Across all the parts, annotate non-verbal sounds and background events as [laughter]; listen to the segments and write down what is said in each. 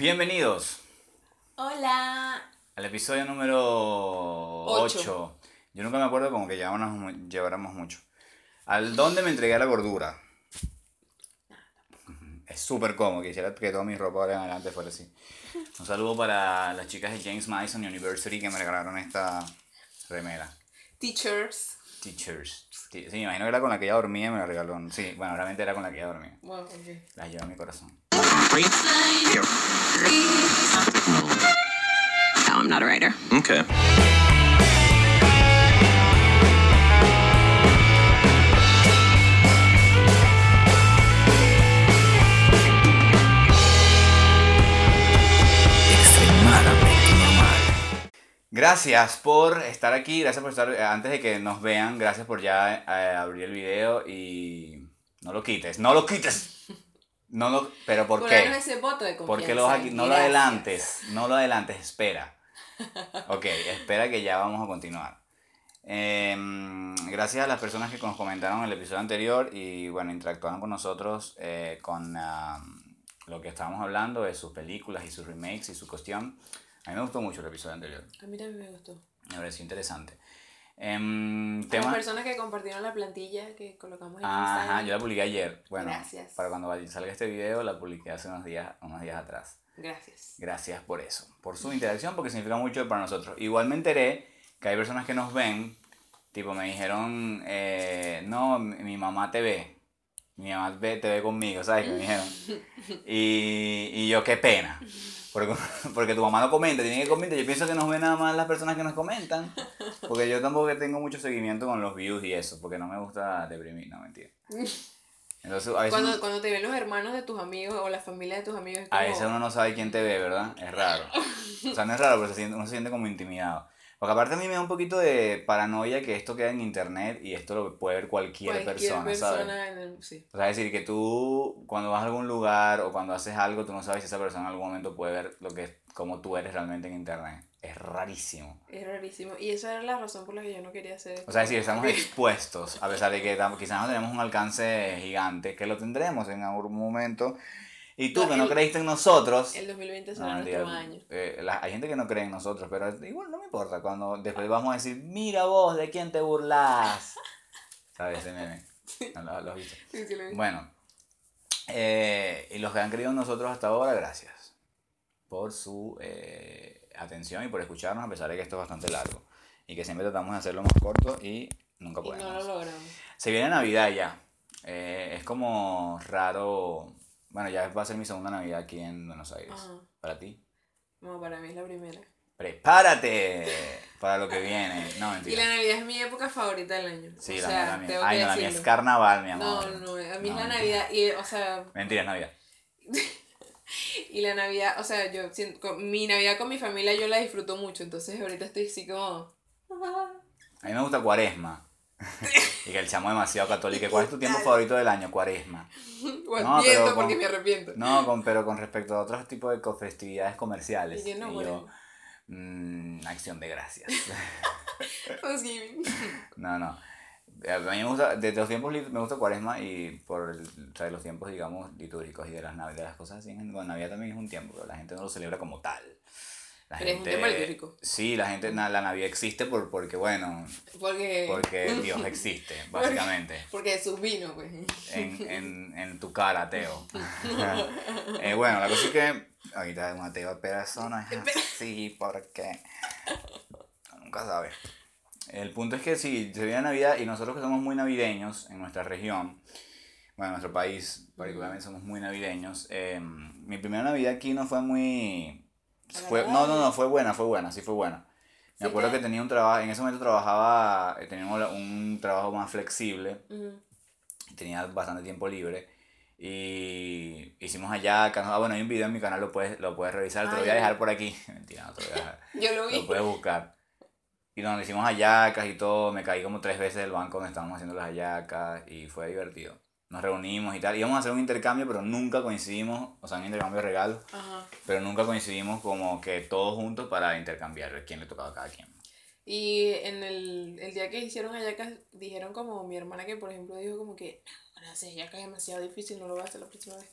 Bienvenidos Hola. al episodio número Ocho. 8. Yo nunca me acuerdo como que lleváramos, lleváramos mucho. Al dónde me entregué la gordura. Es súper cómodo, quisiera que toda mi ropa ahora en adelante fuera así. Un saludo para las chicas de James Madison University que me regalaron esta remera. Teachers. Teachers. Sí, me imagino que era con la que ella dormía y me la regaló. Sí, bueno, realmente era con la que ella dormía. Bueno, ok. La llevo en mi corazón. No, I'm not a writer. Okay. Gracias por estar aquí, gracias por estar, eh, antes de que nos vean, gracias por ya eh, abrir el video y no lo quites, no lo quites. No lo, pero ¿por qué? darnos ese voto de confianza. ¿Por qué lo vas aquí? No lo adelantes, no lo adelantes, espera. Ok, espera que ya vamos a continuar. Em, gracias a las personas que nos comentaron en el episodio anterior y bueno, interactuaron con nosotros eh, con am, lo que estábamos hablando de sus películas y sus remakes y su cuestión. A mí me gustó mucho el episodio anterior, A mí también me gustó. me pareció interesante. Em, A las tema... personas que compartieron la plantilla que colocamos en Ajá, Instagram. yo la publiqué ayer. Bueno, Gracias. para cuando salga este video la publiqué hace unos días, unos días atrás. Gracias. Gracias por eso, por su interacción, porque significa mucho para nosotros. Igual me enteré que hay personas que nos ven, tipo me dijeron, eh, no, mi, mamá te ve, mi mamá ve, te ve conmigo, ¿sabes? Que me dijeron. [laughs] Y, y yo, qué pena, porque, [laughs] porque tu mamá no comenta, tiene que comentar. Yo pienso que nos ven nada más las personas que nos comentan, porque yo tampoco tengo mucho seguimiento con los views y eso, porque no me gusta deprimir, no, mentira. Entonces, a veces... Cuando, cuando te ven los hermanos de tus amigos o la familia de tus amigos. es A veces uno no sabe quién te ve, ¿verdad? Es raro. O sea, no es raro, pero se siente, uno se siente como intimidado. Porque aparte a mí me da un poquito de paranoia que esto queda en internet y esto lo puede ver cualquier, persona, ¿sabes? en el- sí. O sea, es decir, que tú cuando vas a algún lugar o cuando haces algo, tú no sabes si esa persona en algún momento puede ver lo que como tú eres realmente en internet. Es rarísimo. Es rarísimo. Y esa era la razón por la que yo no quería hacer. O sea, es decir, estamos [laughs] expuestos, a pesar de que quizás no tenemos un alcance gigante, que lo tendremos en algún momento. Y tú No, que no el- creíste en nosotros, El 2020 No, será mentira, nuestro año. eh, la- hay gente que no cree en nosotros, pero igual no me importa. Cuando después vamos a decir, mira vos, ¿de quién te burlas? [laughs] ¿Sabes ese meme? ¿No lo, lo has visto? Sí, sí, lo vi. Bueno, eh, y los que han creído en nosotros hasta ahora, gracias por su eh, atención y por escucharnos, a pesar de que esto es bastante largo. Y que siempre tratamos de hacerlo más corto y nunca y no podemos. lo logramos. Se viene Navidad ya. Eh, es como raro. Bueno, ya va a ser mi segunda Navidad aquí en Buenos Aires. Ajá. Para ti. No, para mí es la primera. Prepárate para lo que [laughs] viene. No, Y mentira. la Navidad es mi época favorita del año. Sí, o la sea, mía tengo Ay, que no, la mía es carnaval, mi amor. No, no, a mí No, es la mentira. Navidad y, o sea, Mentira, es Navidad. [laughs] y la Navidad, o sea, yo siento, mi Navidad con mi familia yo la disfruto mucho, entonces ahorita estoy así como... [laughs] A mí me gusta Cuaresma. [laughs] y que el chamo es demasiado católico. ¿Cuál es tu tiempo favorito del año? Cuaresma. O No, pero porque con- me arrepiento. No, con, pero con respecto a otros tipos de festividades comerciales. Y yo no, Y yo, Cuaresma. mm, acción de gracias. [laughs] [laughs] No, no. A mí me gusta, desde los tiempos me gusta Cuaresma y por el, o sea, de los tiempos, digamos, litúrgicos y de las, navi- de las cosas así. Bueno, Navidad también es un tiempo, pero la gente no lo celebra como tal. La Pero es un tema litúrgico. Sí, la gente, na- la Navidad existe por, porque, bueno, Porque... porque [laughs] Dios existe, básicamente. Porque Jesús vino, pues. En, en, en tu cara, ateo. [laughs] [laughs] Eh, bueno, la cosa es que ahorita un ateo de persona es así, porque nunca sabes. El punto es que si se viene Navidad y nosotros que somos muy navideños en nuestra región, bueno, en nuestro país particularmente somos muy navideños, eh, mi primera Navidad aquí no fue muy... Fue, no, no, no, fue buena, fue buena, sí fue buena. Me Sí acuerdo te- que tenía un trabajo, en ese momento trabajaba, eh, tenía un- un trabajo más flexible, Ujú. tenía bastante tiempo libre y hicimos hallacas. Ah, bueno, hay un video en mi canal, lo puedes, lo puedes revisar, te Ah, lo voy a dejar por aquí. [laughs] Mentira, no te lo voy a dejar. [laughs] Yo lo vi. Lo puedes buscar. Y donde hicimos hallacas y todo, me caí como tres veces del banco donde estábamos haciendo las hallacas y fue divertido. Nos reunimos y tal. Íbamos a hacer un intercambio, pero nunca coincidimos, o sea, un intercambio de regalos, Ajá. pero nunca coincidimos como que todos juntos para intercambiar quién le tocaba a cada quien. Y en el, el día que hicieron hallacas, dijeron como mi hermana que, por ejemplo, dijo como que, bueno, hacer hallacas es demasiado difícil, no lo voy a hacer la próxima vez.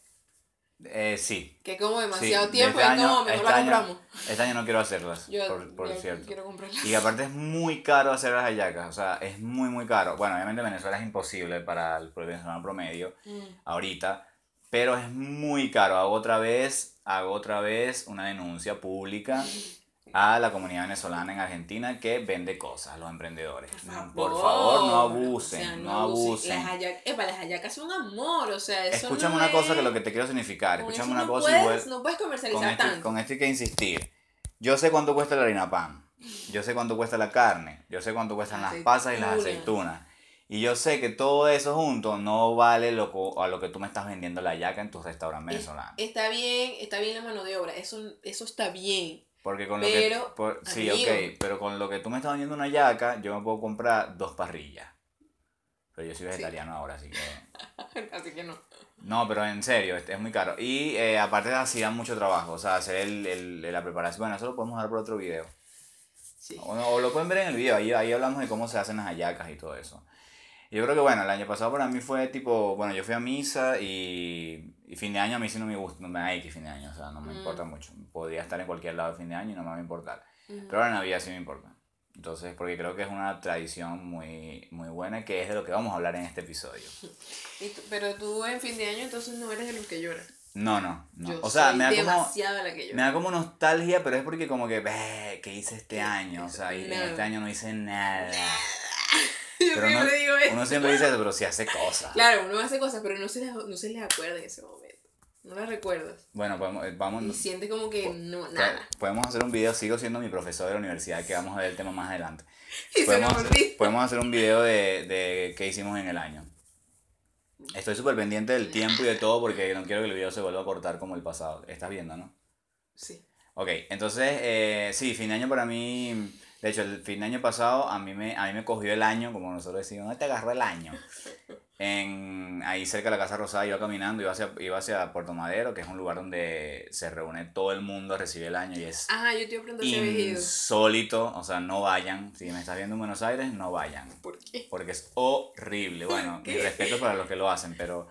Eh, sí. Que como sí, demasiado de tiempo, este es como mejor este la año- compramos. Este año no quiero hacerlas, Yo, por, por yo cierto. quiero comprarla. Y aparte es muy caro hacer las hallacas, o sea, es muy, muy caro. Bueno, obviamente Venezuela es imposible para el venezolano promedio Mm. ahorita, pero es muy caro. Hago otra vez, hago otra vez una denuncia pública [laughs] a la comunidad venezolana en Argentina que vende cosas, a los emprendedores. Por favor, no abusen, o sea, no abusen. Las epa, las hallacas son amor, o sea, eso Escúchame no una cosa que lo que te quiero significar, con escúchame una no cosa puedes, igual. No puedes comercializar Con esto, tanto. con esto hay que insistir. Yo sé cuánto cuesta la harina pan. Yo sé cuánto cuesta la carne. Yo sé cuánto cuestan las pasas y las Aceitunas. Y yo sé que todo eso junto no vale lo a lo que tú me estás vendiendo la yaca en tus restaurantes Es- venezolanos. Está bien, está bien la mano de obra, eso, eso está bien. Porque con lo que... por- sí, amigo. ok. Pero con lo que tú me estás vendiendo una yaca, yo me puedo comprar dos parrillas. Pero yo soy vegetariano ahora, así que... [laughs] Así que no. No, pero en serio, es, es muy caro. Y eh, aparte así dan mucho trabajo. O sea, hacer el, el- la preparación. Bueno, eso lo podemos dar por otro video. Sí. O, no- o lo pueden ver en el video, ahí, ahí hablamos de cómo se hacen las hallacas y todo eso. Yo creo que bueno, el año pasado para mí fue tipo, bueno, yo fui a misa y, y fin de año a mí sí no me gusta, no me da X fin de año, o sea, no me Mm. importa mucho. Podría estar en cualquier lado de fin de año y no me va a importar. Ujú. Pero la Navidad sí me importa. Entonces, porque creo que es una tradición muy, muy buena que es de lo que vamos a hablar en este episodio. [laughs] Y tú- pero tú en fin de año entonces no eres de los que lloran. No, no, no. Yo o sea, soy me da como... la que Me da como nostalgia, pero es porque como que, "Ve, ¿qué hice este año? O sea, y en este año no hice nada. Pero siempre no- digo eso. Uno siempre dice pero sí hace cosas. Claro, uno hace cosas, pero no se les, no se les acuerda en ese momento. No las recuerdas. Bueno, podemos, eh, vamos, Y sientes como que no, nada. podemos hacer un video, sigo siendo mi profesor de la universidad, que vamos a ver el tema más adelante. [laughs] Y Podemos, hacer- podemos hacer un video de, de qué hicimos en el año. Estoy súper pendiente del tiempo y de todo porque no quiero que el video se vuelva a cortar como el pasado. Estás viendo, ¿no? Sí. Ok, entonces, eh, sí, fin de año para mí, de hecho, el fin de año pasado a mí me, a mí me cogió el año, como nosotros decimos, ¿dónde te agarró el año? En, ahí cerca de la Casa Rosada, iba caminando, iba hacia, iba hacia Puerto Madero, que es un lugar donde se reúne todo el mundo a recibir el año y es Ajá, yo te iba a insólito, o sea, no vayan, si me estás viendo en Buenos Aires, no vayan, ¿Por qué? porque es horrible, bueno, [laughs] mi respeto para los que lo hacen, pero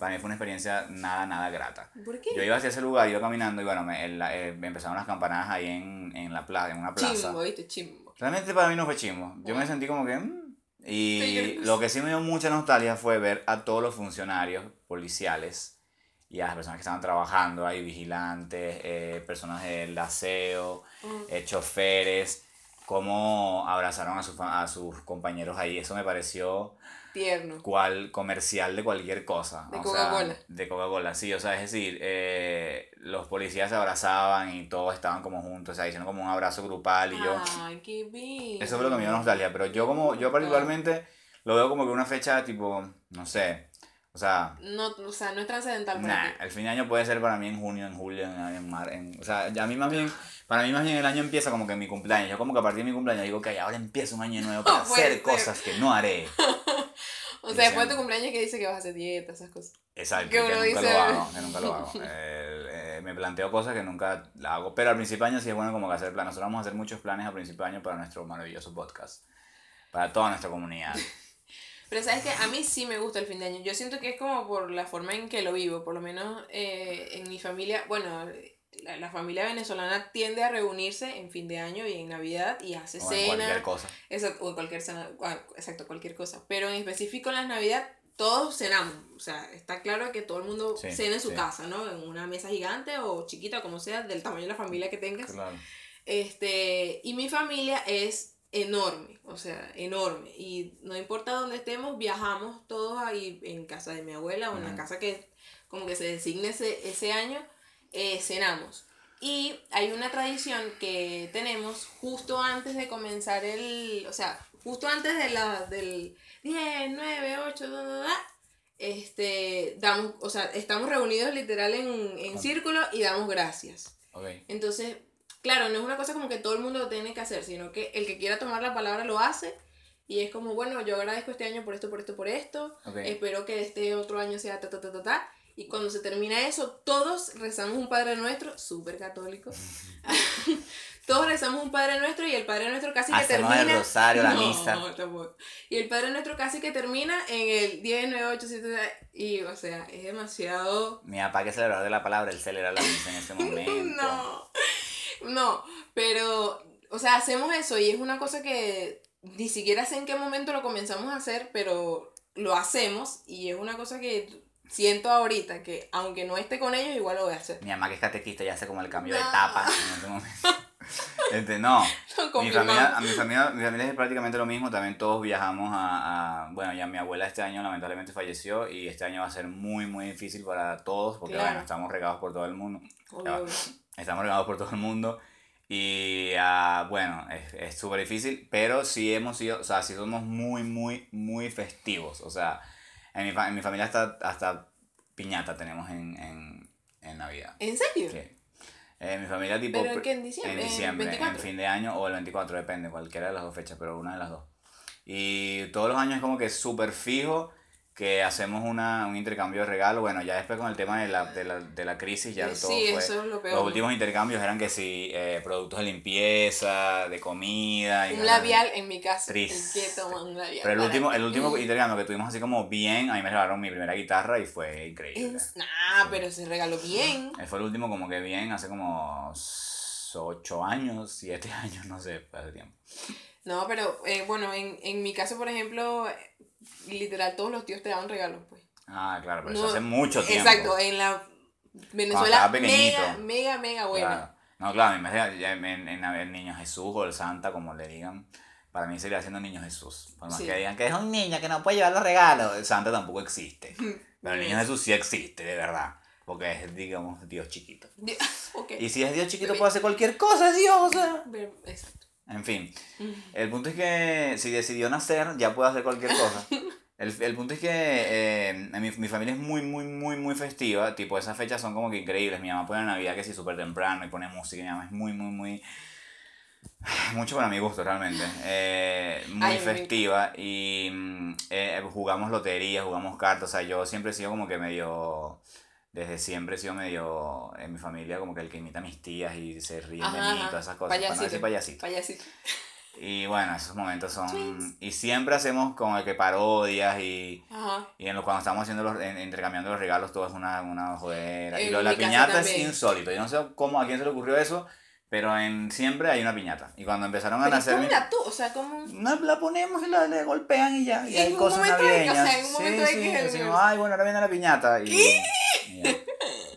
para mí fue una experiencia nada, nada grata. ¿Por qué? Yo iba hacia ese lugar, iba caminando y bueno, me, el- eh, me empezaron las campanadas ahí en, en la plaza, en una plaza. Chimbo, ¿viste? Chimbo. Realmente para mí no fue chimbo. Yo me sentí como que... mm, Y lo que sí me dio mucha nostalgia fue ver a todos los funcionarios policiales y a las personas que estaban trabajando ahí, vigilantes, eh, personas del aseo, Oh, eh, choferes, cómo abrazaron a, sus a sus compañeros ahí. Eso me pareció tierno. cual comercial de cualquier cosa. De Coca-Cola. de Coca-Cola, sí. O sea, es decir, eh, los policías se abrazaban y todos estaban como juntos, o sea, hicieron como un abrazo grupal y yo... Ay, qué bien. Eso fue lo que me dio nostalgia, pero yo como, yo particularmente lo veo como que una fecha tipo, no sé, o sea, No, o sea, no es trascendental para nah, ti. el fin de año puede ser para mí en junio, en julio, en, en mar, en, o sea, ya a mí más bien, para mí más bien el año empieza como que en mi cumpleaños, yo como que a partir de mi cumpleaños digo que ahora empieza un año [laughs] nuevo para No hacer ser. cosas que no haré. [laughs] O sea, después de tu cumpleaños que dice que vas a hacer dieta, esas cosas. Exacto, Que que, nunca dice- lo hago, que nunca lo hago. [laughs] Eh, eh, me planteo cosas que nunca la hago, pero al principio de año sí es bueno como que hacer planes. Nosotros vamos a hacer muchos planes a principio de año para nuestro maravilloso podcast, para toda nuestra comunidad. Pero sabes que a mí sí me gusta el fin de año. Yo siento que es como por la forma en que lo vivo. Por lo menos eh, en mi familia, bueno, la, la familia venezolana tiende a reunirse en fin de año y en Navidad y hace O en cualquier cena. cosa. Exacto, o cualquier cena, exacto, cualquier cosa. Pero en específico en las Navidad todos cenamos. O sea, está claro que todo el mundo Sí, cena en su sí. casa, ¿no? En una mesa gigante o chiquita, como sea, del tamaño de la familia que tengas. Claro. Este, y mi familia es enorme, o sea, enorme. Y no importa dónde estemos, viajamos todos ahí en casa de mi abuela o en la casa que como que se designe ese, ese año, eh, cenamos. Y hay una tradición que tenemos justo antes de comenzar el, o sea, justo antes de la, del 10, 9, 8, da, da, da, este, damos, o sea, estamos reunidos literal en, en círculo y damos gracias. Entonces, claro, no es una cosa como que todo el mundo lo tiene que hacer, sino que el que quiera tomar la palabra lo hace. Y es como, bueno, yo agradezco este año por esto, por esto, por esto. Ok. Espero que este otro año sea ta, ta, ta, ta, ta. Y cuando se termina eso, todos rezamos un Padre Nuestro, súper católico. [laughs] [laughs] todos rezamos un Padre Nuestro y el Padre Nuestro casi que termina. el rosario, la No, misa. tampoco. Y el Padre Nuestro casi que termina en el 10, 9, 8, 7, y o sea, es demasiado. Mi papá que celebrar de la palabra, él celebra la misa en ese [laughs] momento. No, no, pero, o sea, hacemos eso y es una cosa que ni siquiera sé en qué momento lo comenzamos a hacer, pero lo hacemos y es una cosa que siento ahorita que aunque no esté con ellos, igual lo voy a hacer. Mi mamá que es catequista ya hace como el cambio de etapa en ese momento. [laughs] Este, no, [laughs] mi Confirmado. familia, a mi familia, mi familia es prácticamente lo mismo, también todos viajamos a, a- bueno, ya mi abuela este año lamentablemente falleció y este año va a ser muy, muy difícil para todos porque, Claro. bueno, estamos regados por todo el mundo, Obvio, estamos regados por todo el mundo y, ah, bueno, es es súper difícil, pero sí hemos sido, o sea, sí somos muy, muy, muy festivos, o sea, en mi, fa- en mi familia hasta, hasta piñata tenemos en, en, en Navidad. ¿En serio? Sí. Eh, mi familia tipo... ¿Pero qué? ¿En diciembre? En ¿En diciembre, en 24? fin de año o el 24, depende, cualquiera de las dos fechas, pero una de las dos. Y todos los años es como que súper fijo que hacemos una, un intercambio de regalos. Bueno, ya después con el tema de la, de la, de la crisis ya Eh, todo sí, fue... eso es lo peor. Los últimos intercambios eran que sí, eh, productos de limpieza, de comida. y Un así. labial en mi casa. Triste. ¿En qué toma un labial? Pero el último, ti? el último intercambio que tuvimos así como bien, a mí me regalaron mi primera guitarra y fue increíble. Nah, pero se regaló bien. Fue el último como que bien, hace como 8 años, 7 [laughs] años, no sé, hace tiempo. No, pero eh, bueno, en, en mi caso, por ejemplo, literal todos los tíos te daban regalos, pues. Ah, claro, pero No, eso hace mucho tiempo. Exacto, en la Venezuela mega, mega, mega buena. Claro. No, claro, en en, en, el niño Jesús o el Santa, como le digan, para mí sería siendo niño Jesús. Por más Sí. que digan que es un niño que no puede llevar los regalos, el Santa tampoco existe. [laughs] Pero el niño. Jesús sí existe, de verdad. Porque es, digamos, Dios chiquito. [laughs] Y si es Dios chiquito, Bebé. puede hacer cualquier cosa, es Dios. o sea. Exacto. En fin, [laughs] el punto es que si decidió nacer, ya puede hacer cualquier cosa. [laughs] El, el punto es que eh, mi, mi familia es muy, muy, muy, muy festiva. Tipo, esas fechas son como que increíbles. Mi mamá pone Navidad que sí súper temprano y pone música. Mi mamá es muy, muy, muy... [sighs] Mucho para mi gusto, realmente. Eh, muy Ay, festiva. Y mm, eh, jugamos lotería, jugamos cartas. O sea, yo siempre he sido como que medio... Desde siempre he sido medio en mi familia como que el que imita a mis tías y se ríen de mí y todas esas cosas. Para no decir payasito. Payasito. Y bueno, esos momentos son... Twins. Y siempre hacemos como el que parodias y... Ajá. Y en lo, cuando estamos haciendo los, en- intercambiando los regalos, todo es una, una jodera. Y lo de la piñata es insólito. Yo no sé cómo, a quién se le ocurrió eso, pero en siempre hay una piñata. Y cuando empezaron a Pero nacer... ¿cómo mi- la tú? O sea, como... no, la ponemos y la le golpean y ya. Y En hay un cosas momento de que- o navideñas. sea, en un momento sí, de sí, que- decimos, ay, bueno, ahora viene la piñata. Y, y ya.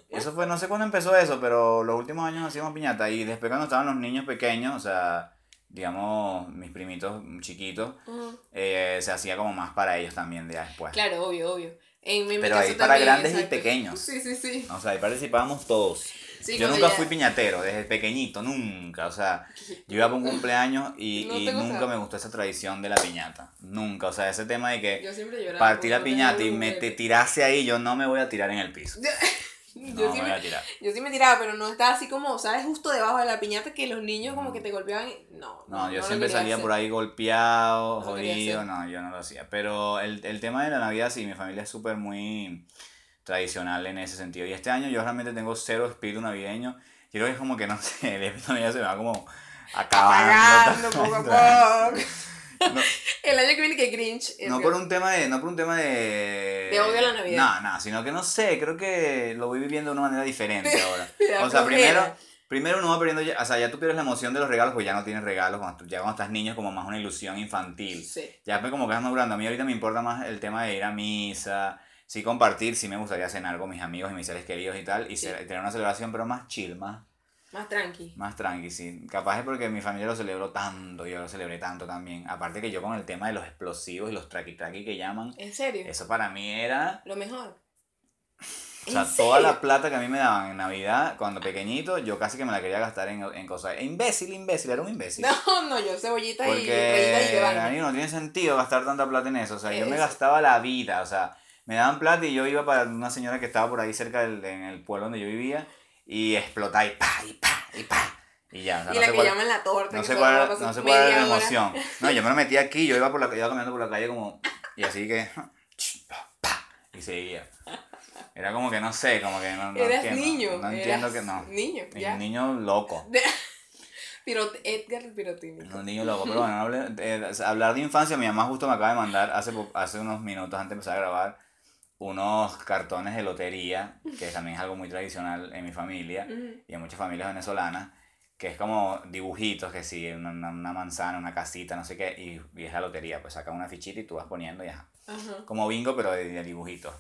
Eso fue, no sé cuándo empezó eso, pero los últimos años hacíamos piñata. Y después cuando estaban los niños pequeños, o sea, digamos, mis primitos chiquitos, Ujú. eh, se hacía como más para ellos también de después. Claro, obvio, obvio. En, mi- mi Pero caso ahí para también, grandes y exacto. pequeños. Sí, sí, sí. O sea, ahí participábamos todos. Sí, yo nunca ya- fui piñatero, desde pequeñito, nunca. O sea, yo iba para un [laughs] cumpleaños y, No y nunca me gustó esa tradición de la piñata. Nunca. O sea, ese tema de que Yo siempre lloraba. partir la no piñata y me te tirase ahí, yo no me voy a tirar en el piso. [laughs] Yo, No sí me me, a yo sí me tiraba, pero no estaba así como, ¿sabes? Justo debajo de la piñata que los niños como que te golpeaban. y- No, No, yo siempre salía hacer. por ahí golpeado, No jodido, no, yo no lo hacía. Pero el, el tema de la Navidad, sí, mi familia es súper muy tradicional en ese sentido. Y este año yo realmente tengo cero espíritu navideño. Yo creo que es como que, no sé, [laughs] el espíritu navideño se me va como acabando. Poco a poco. No, [laughs] El año que viene que Grinch. no por un tema de, no por un tema de... De odio a la Navidad. No, no, sino que no sé, creo que lo voy viviendo de una manera diferente [laughs] ahora. O sea, primero, primero uno va perdiendo, ya, o sea, ya tú pierdes la emoción de los regalos, pues ya no tienes regalos, cuando ya cuando estás niño es como más una ilusión infantil. Sí. Ya pues como que vas madurando, a mí ahorita me importa más el tema de ir a misa, sí compartir, sí me gustaría cenar con mis amigos y mis seres queridos y tal, y Sí. tener una celebración, pero más chill, más, Más tranqui. más tranqui, sí. Capaz es porque mi familia lo celebró tanto, yo lo celebré tanto también. Aparte que yo con el tema de los explosivos y los traqui traqui que llaman, ¿En serio? eso para mí era... Lo mejor. O sea, ¿En toda la plata que a mí me daban en Navidad, cuando pequeñito, yo casi que me la quería gastar en, en cosas. Imbécil, imbécil, era un imbécil. [laughs] No, no, yo cebollitas y Porque y vaina. mí no tiene sentido gastar tanta plata en eso. O sea, yo me Eso. gastaba la vida. O sea, me daban plata y yo iba para una señora que estaba por ahí cerca del en el pueblo donde yo vivía y explotaba y pa, y pa, y pa. Y ya. o sea, Y no la sé que cuál- llaman la torta. no sé cuál, era- no sé cuál era la hora. emoción. No, yo me lo metía aquí, yo iba, por la, iba caminando por la calle como... Y así que... pa, Y seguía. Era como que no sé, como que no, no Eras entiendo. niño. No entiendo eras que no. Niño, ya. Un niño loco. [laughs] Pirot- Edgar Pirotini. Un niño loco. Pero bueno, no hable- eh, hablar de infancia, mi mamá justo me acaba de mandar hace, hace unos minutos antes de empezar a grabar unos cartones de lotería, que también es algo muy tradicional en mi familia y en muchas familias venezolanas, que es como dibujitos, que sí, una, una- manzana, una casita, no sé qué, y, y es la lotería, pues saca una fichita y tú vas poniendo y ajá. Ajá, Como bingo, pero de, de dibujitos.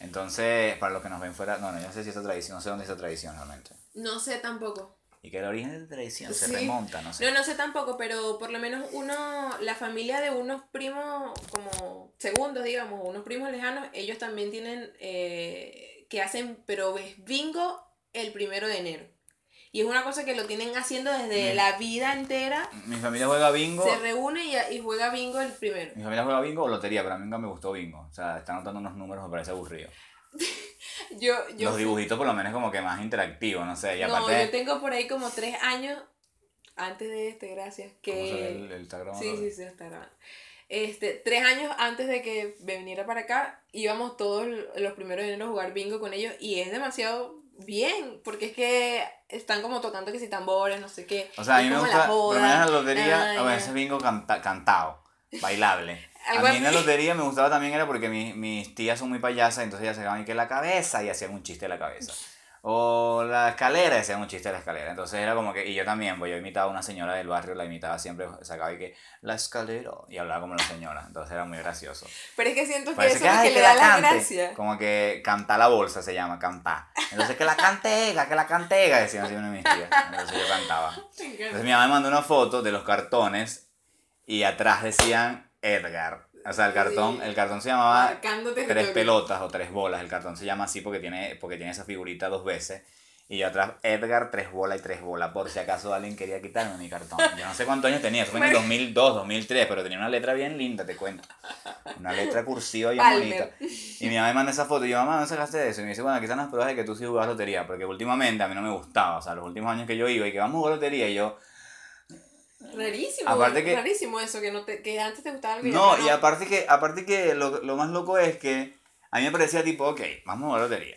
Entonces, para los que nos ven fuera, no, no, yo no sé si esa tradición, no sé dónde es esa tradición realmente. No sé tampoco. Y que el origen de esa tradición se remonta, no sé. No, no sé tampoco, pero por lo menos uno, la familia de unos primos como segundos, digamos, unos primos lejanos, ellos también tienen, eh, que hacen, pero es bingo el primero de enero. Y es una cosa que lo tienen haciendo desde la vida entera. Mi familia juega bingo. Se reúne y, y juega bingo el primero. Mi familia juega bingo o lotería, pero a mí nunca me gustó bingo. O sea, están anotando unos números, me parece aburrido. [laughs] Yo, yo, Los dibujitos por lo menos como que más interactivos, no sé. Y no, aparte, yo tengo por ahí como tres años antes de este, gracias. ¿cómo se ve Que... el, el está grabando? Sí, sí, sí, está grabando. Este, tres años antes de que viniera para acá, íbamos todos los primeros de enero a jugar bingo con ellos y es demasiado bien, porque es que están como tocando que si tambores, no sé qué. O sea, a mí me gusta, la joda. la lotería, a veces bingo canta- cantado, bailable. [laughs] A mí en la lotería me gustaba también era porque mis, mis tías son muy payasas, entonces ellas sacaban que la cabeza y hacían un chiste de la cabeza. O la escalera y hacían un chiste de la escalera. Entonces era como que, y yo también, pues yo imitaba a una señora del barrio, la imitaba siempre, sacaba y que, la escalera, y hablaba como la señora. Entonces era muy gracioso. Pero es que siento que Parece eso que, es que que le da la gracia. Como que canta la bolsa se llama, cantar. Entonces que la cantega, que la cantega, decían así una de mis tías. Entonces yo cantaba. [laughs] Entonces mi mamá me mandó una foto de los cartones y atrás decían Edgar. O sea, el cartón, Sí. el cartón se llamaba tres pelotas o tres bolas. El cartón se llama así porque tiene, porque tiene esa figurita dos veces. Y yo atrás, Edgar, tres bolas y tres bolas, por si acaso alguien quería quitarme mi cartón. Yo no sé cuántos años tenía, eso fue en el 2002, 2003, pero tenía una letra bien linda, te cuento. Una letra cursiva bien bonita. Y mi mamá me manda esa foto y yo, mamá, ¿no sacaste de eso? Y me dice, bueno, aquí están las pruebas de que tú sí jugabas lotería, porque últimamente a mí no me gustaba, o sea, los últimos años que yo iba y que vamos a jugar lotería, y yo, Rarísimo, Aparte que- rarísimo eso, que, no te, que antes te gustaba el video. No, y aparte que, aparte que lo, lo más loco es que a mí me parecía tipo, ok, vamos a jugar lotería.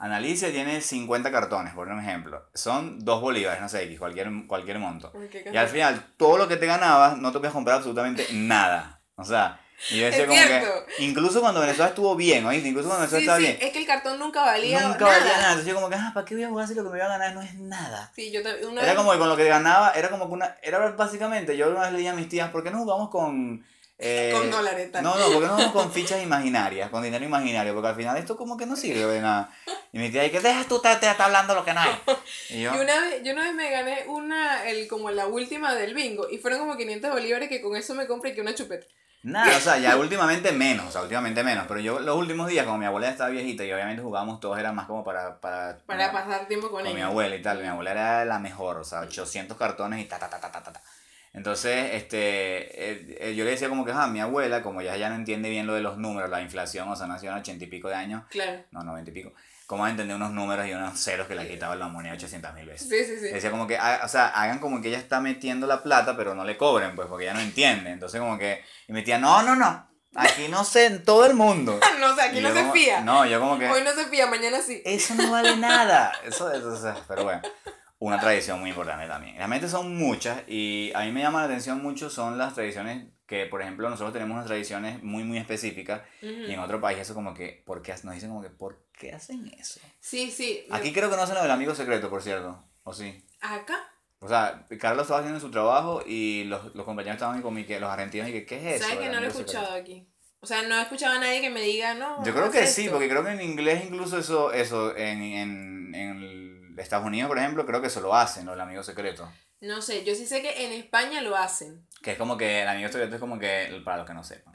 Analicia tiene 50 cartones, por un ejemplo. Son dos bolívares, no sé, X, cualquier, cualquier monto. Uy, Y al final, todo lo que te ganabas, no te podías comprar absolutamente nada. O sea, y yo decía Es como cierto. que, incluso cuando Venezuela estuvo bien, ¿oíste? Incluso cuando Venezuela Sí, estaba sí, bien, es que el cartón nunca valía nunca nada. valía nada. Entonces yo como que, ah, ¿para qué voy a jugar si lo que me voy a ganar no es nada? Sí, yo también. Una Era vez- como que con lo que ganaba, era como que una, era básicamente, yo una vez le dije a mis tías, ¿por qué no jugamos con... eh, Con dólares, tal. No, no, porque no jugamos con [laughs] fichas imaginarias, con dinero imaginario, porque al final esto como que no sirve de nada. Y mi tía, ¿y qué dejas tú te, te está hablando lo que no hay? [laughs] Y yo, Y una vez, yo una vez me gané una, el, como la última del bingo, y fueron como 500 bolívares que con eso me compré que una chupeta. Nada, o sea, ya últimamente menos, o sea, últimamente menos, pero yo los últimos días, como mi abuela estaba viejita y obviamente jugábamos todos, era más como para... Para, Para pasar tiempo con con mi ella. abuela y tal. Mi abuela era la mejor, o sea, 800 cartones y ta, ta, ta, ta, ta, ta. Entonces, este, eh, eh, yo le decía como que, ah, mi abuela, como ya, ya no entiende bien lo de los números, la inflación, o sea, nació en 80 y pico de años, Claro. no, 90 y pico, ¿cómo entender unos números y unos ceros que le quitaba la moneda 800 mil veces? Sí, sí, sí. Decía como que, ah, o sea, hagan como que ella está metiendo la plata, pero no le cobren, pues, porque ella no entiende. Entonces, como que, y mi tía, no, no, no, aquí no sé, en todo el mundo. [laughs] no sé, aquí Y no se fía. No, yo como que Hoy no se fía, mañana sí. eso no vale nada. Eso, eso, eso- pero bueno, una tradición muy importante también. Realmente son muchas y a mí me llama la atención mucho son las tradiciones que, por ejemplo, nosotros tenemos unas tradiciones muy, muy específicas y en otro país eso como que, ¿por qué? Nos dicen como que, ¿por qué hacen eso? Sí, sí. Aquí creo que no hacen lo del amigo secreto, por cierto, ¿o sí? Acá. O sea, Carlos estaba haciendo su trabajo y los, los compañeros estaban como que los argentinos y que, ¿qué es eso? ¿Sabes que no lo he amigo secreto? escuchado aquí? O sea, no he escuchado a nadie que me diga, no. Yo creo que sí, esto. porque creo que en inglés incluso eso, eso en, en, en el Estados Unidos, por ejemplo, creo que eso lo hacen, lo del amigo secreto. No sé, yo sí sé que en España lo hacen. Que es como que el amigo secreto es como que, para los que no sepan,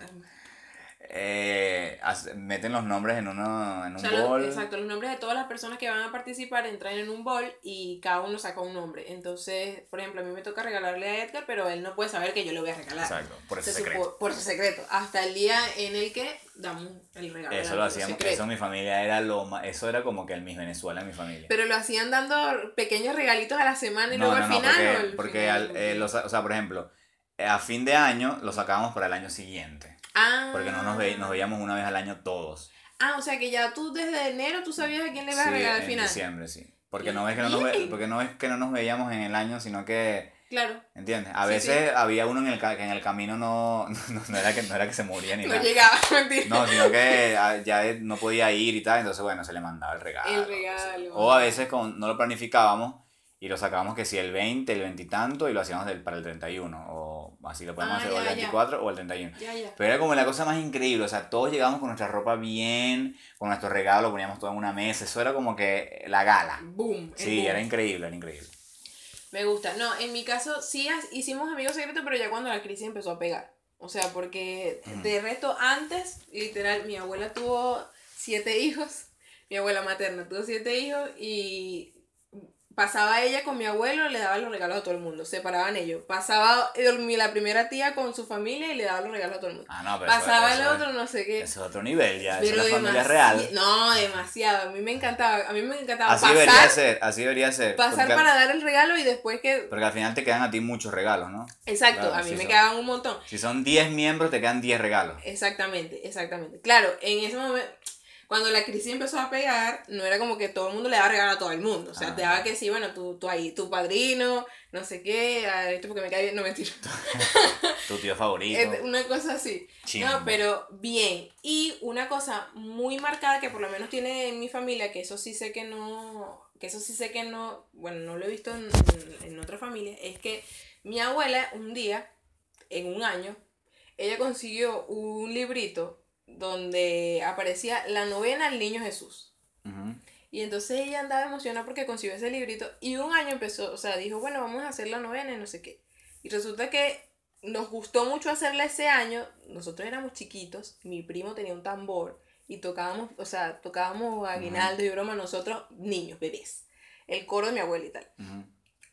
eh, meten los nombres en, uno, en O un los- bol. exacto, los nombres de todas las personas que van a participar entran en un bol y cada uno saca un nombre. Entonces, por ejemplo, a mí me toca regalarle a Edgar, pero él no puede saber que yo le voy a regalar. Exacto, por ese Se secreto. supo- por ese secreto. Hasta el día en el que damos el regalo. Eso lo hacíamos, eso en mi familia era lo más, eso era como que el Miss Venezuela en mi familia. Pero lo hacían dando pequeños regalitos a la semana y no, luego no, al no, final. porque, o al porque final, al- eh, los- o sea, por ejemplo, a fin de año lo sacábamos para el año siguiente. Ah. Porque no nos, ve- nos veíamos una vez al año todos. Ah, o sea que ya tú desde enero tú sabías a quién le ibas Sí, a regalar al en final. diciembre, sí. Porque no, ves que no, nos ve- [laughs] porque no es que no nos veíamos en el año, sino que, Claro. ¿entiendes? A Sí, veces había uno en el, que en el camino no, [laughs] no, no era, que, no era que se moría ni No nada. llegaba, [laughs] mentira. No, sino que ah, ya no podía ir y tal, entonces bueno, se le mandaba el regalo. El regalo. O a veces con- no lo planificábamos y lo sacábamos que si el 20, el 20 y tanto y lo hacíamos del, para el 31. O así lo podemos Ah, hacer o el ya, ya. 24 o el 31. Ya, ya. Pero era como la cosa más increíble, o sea, todos llegábamos con nuestra ropa bien, con nuestro regalo, lo poníamos todo en una mesa, eso era como que la gala. Boom. Sí, boom. era increíble, era increíble. Me gusta. No, en mi caso sí hicimos amigos secretos, pero ya cuando la crisis empezó a pegar. O sea, porque de resto antes, literal, mi abuela tuvo siete hijos, mi abuela materna tuvo siete hijos y pasaba ella con mi abuelo, le daba los regalos a todo el mundo, se paraban ellos. Pasaba mi- la primera tía con su familia y le daba los regalos a todo el mundo. Ah, no, pero eso- Pasaba eso, el otro, no sé qué. Eso es otro nivel ya, eso Pero es la familia real. No, demasiado. A mí me encantaba. A mí me encantaba Así debería pasar, ser, así debería ser. pasar porque, para dar el regalo y después que... porque al final te quedan a ti muchos regalos, ¿no? Exacto, Claro, a mí me son- quedaban un montón. Si son 10 miembros, te quedan 10 regalos. Exactamente, exactamente. Claro, en ese momento, cuando la crisis empezó a pegar, no era como que todo el mundo le daba regalo a todo el mundo. O sea, Ah. te daba que sí, bueno, tú, tú ahí, tu padrino, no sé qué, a esto porque me cae bien, no mentira. [laughs] Tu tío favorito. Una cosa así. Chimbo. No, pero bien. Y una cosa muy marcada que por lo menos tiene en mi familia, que eso sí sé que no, que eso sí sé que no, bueno, no lo he visto en- en otra familia, es que mi abuela un día, en un año, ella consiguió un librito donde aparecía la novena al niño Jesús. Y entonces ella andaba emocionada porque consiguió ese librito y un año empezó, o sea, dijo, bueno, vamos a hacer la novena y no sé qué. Y resulta que nos gustó mucho hacerla ese año, nosotros éramos chiquitos, mi primo tenía un tambor y tocábamos, o sea, tocábamos aguinaldo y broma nosotros, niños, bebés, el coro de mi abuela y tal.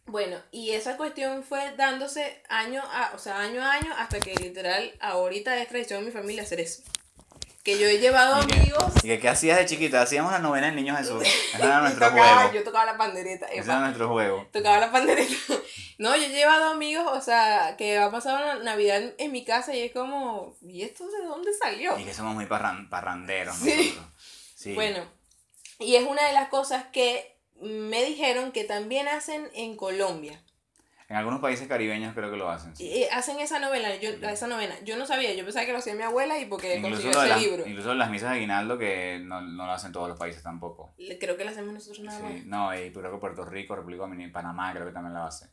Bueno, y esa cuestión fue dándose año a, o sea, año a año hasta que literal ahorita es tradición en mi familia hacer eso. Que yo he llevado amigos ¿Y que, qué hacías de chiquita? Hacíamos la novena del niño Jesús. [laughs] Ese era nuestro tocaba, juego. yo tocaba la pandereta. Ese era nuestro juego. tocaba la pandereta. [laughs] No, yo he llevado amigos, o sea, que ha pasado Navidad en, en mi casa y es como, ¿y esto de dónde salió? Y que somos muy parran- parranderos Sí. nosotros. Sí. Bueno, y es una de las cosas que me dijeron que también hacen en Colombia. En algunos países caribeños creo que lo hacen. sí. Y, hacen esa novela, yo, esa novena. Yo no sabía, yo pensaba que lo hacía mi abuela y porque Incluso, consiguió lo ese las, libro. incluso las misas de aguinaldo que no, no lo hacen todos los países tampoco. Creo que lo hacemos nosotros nada más. Sí, no, y creo que Puerto Rico, República Dominicana, Panamá creo que también la hace.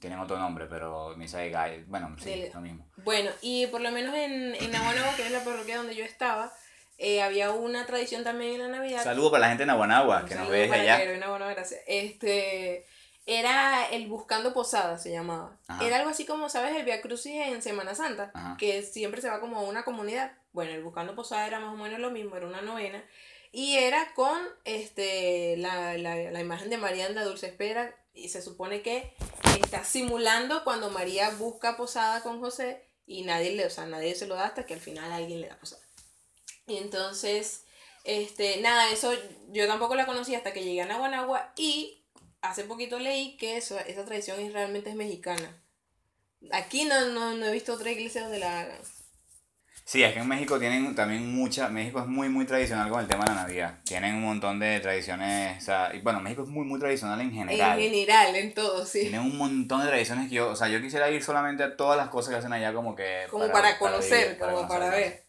Tienen otro nombre, pero misa de gallo, bueno, sí, lo mismo. Bueno, y por lo menos en, en Naguanagua, que es la parroquia donde yo estaba, eh, había una tradición también en la Navidad. Saludos para la gente de Naguanagua, Un que nos saludo ve desde para allá. Jairo, una buena gracia. Este, era el Buscando Posada, se llamaba. Ajá. Era algo así como, ¿sabes? El Via Crucis en Semana Santa, Ajá. que siempre se va como a una comunidad. Bueno, el Buscando Posada era más o menos lo mismo, era una novena. Y era con este, la, la, la imagen de María en la Dulce Espera. Y se supone que está simulando cuando María busca posada con José y nadie le, o sea, nadie se lo da hasta que al final alguien le da posada. Y entonces, este, nada, eso yo tampoco la conocí hasta que llegué a Naguanagua y hace poquito leí que eso, esa tradición es, realmente es mexicana. Aquí no, no, no he visto otra iglesia donde la hagan. Sí, es que en México tienen también mucha, México es muy, muy tradicional con el tema de la Navidad. Tienen un montón de tradiciones, o sea, y bueno, México es muy, muy tradicional en general. En general, en todo, sí. Tienen un montón de tradiciones que yo, o sea, yo quisiera ir solamente a todas las cosas que hacen allá como que... Como para, conocer, vivir, como para conocerlas. ver.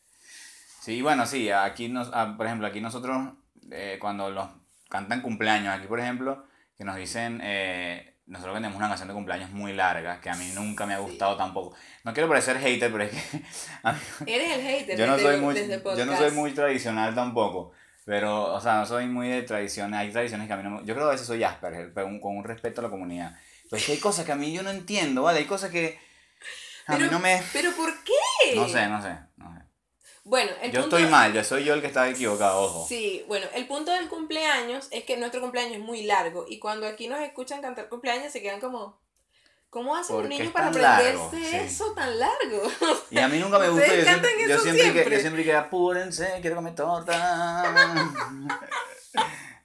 Sí, bueno, sí, aquí nos, ah, por ejemplo, aquí nosotros eh, cuando los cantan cumpleaños, aquí por ejemplo, que nos dicen, eh, nosotros tenemos una canción de cumpleaños muy larga, que a mí nunca me ha gustado tampoco. No quiero parecer hater, pero es que [laughs] a mí- Eres el hater yo no desde, soy muy, desde yo no soy muy tradicional tampoco. Pero, o sea, no soy muy de tradiciones. Hay tradiciones que a mí no me... Yo creo que a veces soy Asperger, pero un- con un respeto a la comunidad. Pero es que hay cosas que a mí yo no entiendo, ¿vale? Hay cosas que a mí Pero- no me... ¿Pero por qué? No sé, no sé. Bueno, el Yo punto estoy mal, yo soy yo el que está equivocado, ojo. Sí, bueno, el punto del cumpleaños es que nuestro cumpleaños es muy largo y cuando aquí nos escuchan cantar cumpleaños se quedan como, ¿cómo hace un ¿Por qué niño para aprenderse largo? Sí. eso tan largo? Y a mí nunca me [laughs] gusta, yo siempre, yo eso siempre, Que, siempre. yo siempre que apúrense, quiero comer torta. [laughs]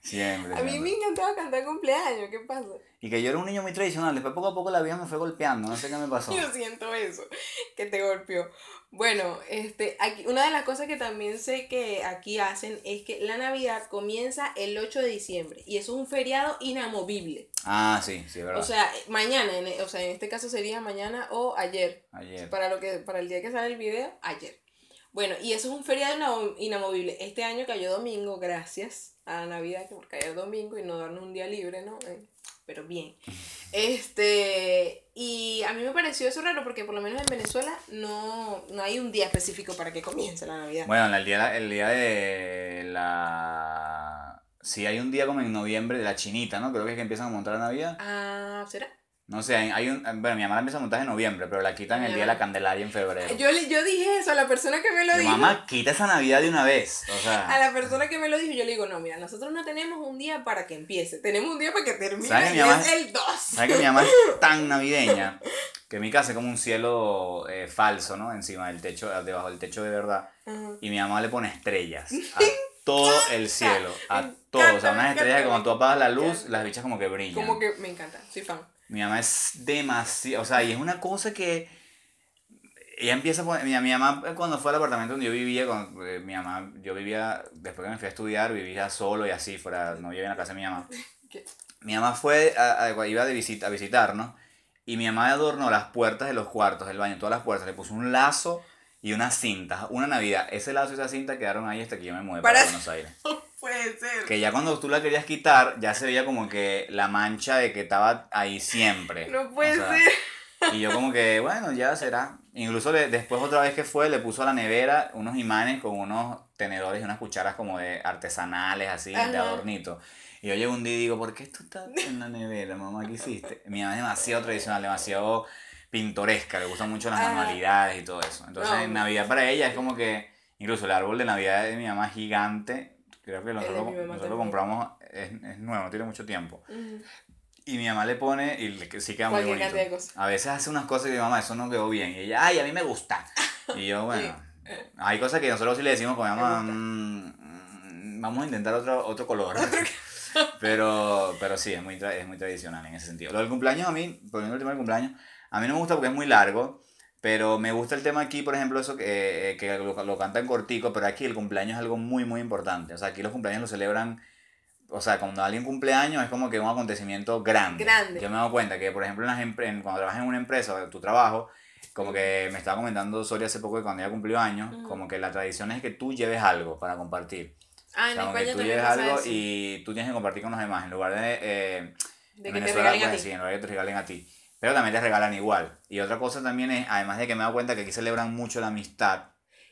Siempre. A mí siempre. me encantaba cantar cumpleaños, ¿qué pasa? Y que yo era un niño muy tradicional. Después poco a poco la vida me fue golpeando. No sé qué me pasó. Yo siento eso, que te golpeó. Bueno, este, aquí, una de las cosas que también sé que aquí hacen es que la Navidad comienza el 8 de diciembre y eso es un feriado inamovible. Ah, sí, sí, verdad. O sea, mañana, en, o sea, en este caso sería mañana o ayer. Ayer. Para, lo que, para el día que sale el video, ayer. Bueno, y eso es un feriado inamo- inamovible. Este año cayó domingo, gracias a la Navidad que por caer domingo y no darnos un día libre, ¿no? Eh, pero bien. Este, y a mí me pareció eso raro porque por lo menos en Venezuela no, no hay un día específico para que comience la Navidad. Bueno, el día, el día de la... Sí, hay un día como en noviembre de la chinita, ¿no? Creo que es que empiezan a montar la Navidad. Ah, ¿será? No sé, hay, un... Bueno, mi mamá empieza a montar en noviembre, pero la quitan el día de la Candelaria en febrero. Yo, le- yo dije eso a la persona que me lo Mi dijo. mamá quita esa Navidad de una vez. O A la persona que me lo dijo, yo le digo, no, mira, nosotros no tenemos un día para que empiece, tenemos un día para que termine ¿Sabes que mi mamá- es el 2. ¿sabes [laughs] que mi mamá es tan navideña? Que mi casa es como un cielo eh, falso, ¿no? Encima del techo, debajo del techo de verdad. Y mi mamá le pone estrellas a todo el cielo, a todo. O sea, unas estrellas que cuando tú apagas la luz, las bichas como que brillan. Como que me encanta, soy fan. Mi mamá es demasiado, o sea, y es una cosa que ella empieza a poner, mi, mi mamá eh, cuando fue al apartamento donde yo vivía, cuando, eh, mi mamá, yo vivía, después que me fui a estudiar, vivía solo y así, fuera, no vivía en la casa de mi mamá. [laughs] ¿Qué? Mi mamá fue, a, a- iba de visita, a visitarnos, y mi mamá adornó las puertas de los cuartos, del baño, todas las puertas, le puso un lazo y una cinta, una Navidad. Ese lazo y esa cinta quedaron ahí hasta que yo me mudé para, Para- Buenos Aires. [laughs] Puede ser. Que ya cuando tú la querías quitar, ya se veía como que la mancha de que estaba ahí siempre. No puede O sea, ser. Y yo como que, bueno, ya será. Incluso le- después otra vez que fue, le puso a la nevera unos imanes con unos tenedores y unas cucharas como de artesanales, así, de Ajá. adornito. Y yo llego un día y digo, ¿por qué esto está en la nevera, mamá? ¿Qué hiciste? Mi mamá es demasiado tradicional, demasiado pintoresca, le gustan mucho las Ajá. manualidades y todo eso. Entonces No, en Navidad para ella es como que, incluso el árbol de Navidad de mi mamá es gigante. Creo que nosotros, nosotros lo compramos, es, es nuevo, no tiene mucho tiempo. Y mi mamá le pone, y le- sí queda muy bonito. de cosas. A veces hace unas cosas y mi mamá, eso no quedó bien. Y ella, ay, a mí me gusta. [laughs] Y yo, bueno, hay cosas que nosotros sí le decimos con mi mamá, Me gusta. "Mm, mm, vamos a intentar otro, otro color. [laughs] pero, pero sí, es muy, es muy tradicional en ese sentido. Lo del cumpleaños a mí, poniendo el tema del cumpleaños, a mí no me gusta porque es muy largo. Pero me gusta el tema aquí, por ejemplo, eso que, eh, que lo, lo cantan cortico, pero aquí el cumpleaños es algo muy, muy importante. O sea, aquí los cumpleaños lo celebran, o sea, cuando alguien cumpleaños es como que un acontecimiento grande. Grande. Yo me doy cuenta que, por ejemplo, en las en- cuando trabajas en una empresa, tu trabajo, como que me estaba comentando Soria hace poco que cuando ella cumplió años, Ujú. como que la tradición es que tú lleves algo para compartir. Ah, O en sea, como que tú lleves algo eso. y tú tienes que compartir con los demás, en lugar de... eh, De en que te Venezuela, a pues ti. sí, en lugar de que te regalen a ti. Pero también te regalan igual. Y otra cosa también es, además de que me he dado cuenta que aquí celebran mucho la amistad,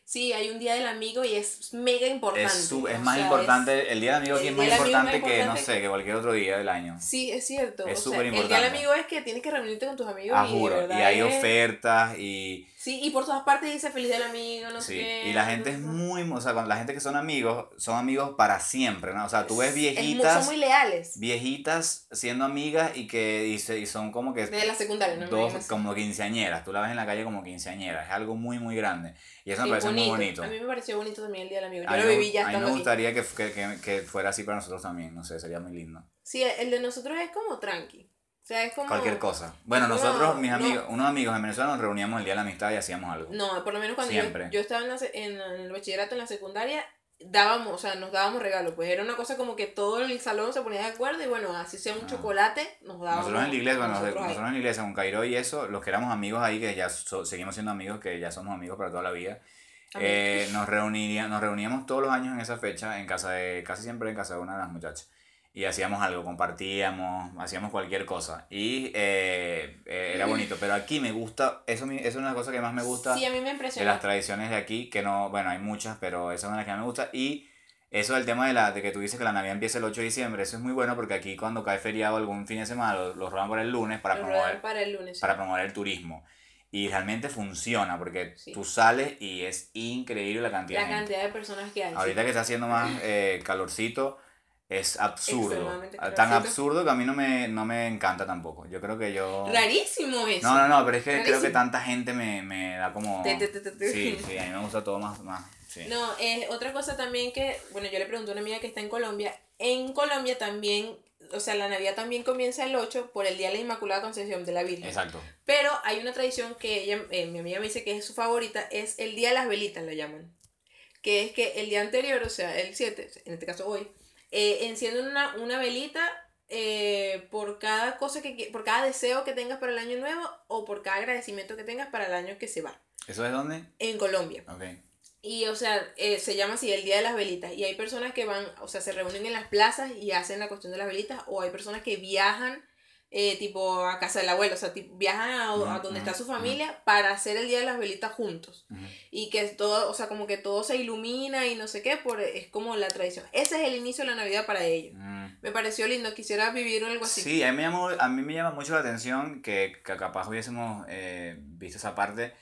Sí, hay un día del amigo y es mega importante. es, su- es más sea, importante, el Día del Amigo aquí es más es más importante que, no importante sé, que cualquier otro día del año. Sí, es cierto. Es súper El día importante. del amigo es que tienes que reunirte con tus amigos. Ah, y, juro. Y hay es- ofertas y... Sí, y por todas partes dice feliz del amigo, no sé Sí, qué. y la gente es no sé. muy, o sea, con la gente que son amigos, son amigos para siempre, ¿no? O sea, tú ves Es viejitas, son muy leales. viejitas siendo amigas y que y, se- y son como que De la secundaria, ¿no? Me dos, como quinceañeras, tú la ves en la calle como quinceañeras, es algo muy, muy grande. Y eso me Sí, parece muy bonito. A mí me pareció bonito también el día del amigo. Yo A lo me- viví ya a mí me gustaría que, que, que, que fuera así para nosotros también, no sé, sería muy lindo. Sí, el de nosotros es como tranqui. O sea, es como... Cualquier cosa. Bueno, No, nosotros, mis no. amigos, unos amigos en Venezuela nos reuníamos el día de la amistad y hacíamos algo. No, por lo menos cuando yo, estaba en, la en el bachillerato, en la secundaria, dábamos, o sea, nos dábamos regalos. Pues era una cosa como que todo el salón se ponía de acuerdo y bueno, así sea un Ah. chocolate, nos dábamos. Nosotros en la iglesia, bueno, nosotros en la iglesia con Cairo y eso, los que éramos amigos ahí, que ya so- seguimos siendo amigos, que ya somos amigos para toda la vida, eh, nos, reuniría, nos reuníamos todos los años en esa fecha, en casa de, casi siempre en casa de una de las muchachas. Y hacíamos algo, compartíamos, hacíamos cualquier cosa. Y eh, eh, era bonito. Pero aquí me gusta, eso, eso es una cosa que más me gusta Sí, a mí me de impresionó. las tradiciones de aquí, que no, bueno, hay muchas, pero esa es una de las que más me gusta. Y eso del tema de, la, de que tú dices que la Navidad empieza el 8 de diciembre, eso es muy bueno porque aquí cuando cae feriado algún fin de semana, los lo roban por el lunes para promover, para el lunes. sí. para promover el turismo. Y realmente funciona porque Sí. tú sales y es increíble la cantidad La de cantidad de personas que hay. sí. Ahorita que está haciendo más eh, calorcito, es absurdo. Extremadamente Tan absurdo que a mí no me, no me encanta tampoco. Yo creo que yo... Rarísimo eso. No, no, no, pero es que creo que tanta gente me, me da como... Te- te- te- te- te- Sí, sí, a mí me gusta todo más, más sí. No, eh, otra cosa también que, bueno, yo le pregunté a una amiga que está en Colombia en Colombia también, o sea, la Navidad también comienza el 8 por el Día de la Inmaculada Concepción de la Virgen. Exacto. Pero hay una tradición que ella, eh, mi amiga me dice que es su favorita, es el Día de las Velitas, lo llaman. Que es que el día anterior, o sea, el 7, en este caso hoy, eh, encienden una, una velita eh, por cada cosa que por cada deseo que tengas para el año nuevo o por cada agradecimiento que tengas para el año que se va. ¿Eso es dónde? En Colombia. Ok. Y, o sea, eh, se llama así el Día de las Velitas. Y hay personas que van, o sea, se reúnen en las plazas y hacen la cuestión de las velitas. O hay personas que viajan, eh, tipo, a casa del abuelo. O sea, tipo, viajan a, donde está su familia para hacer el Día de las Velitas juntos. Y que todo, o sea, como que todo se ilumina y no sé qué, por, es como la tradición. Ese es el inicio de la Navidad para ellos. Me pareció lindo, quisiera vivir algo así. Sí, a mí, me llamó- a mí me llama mucho la atención que, que capaz hubiésemos eh, visto esa parte,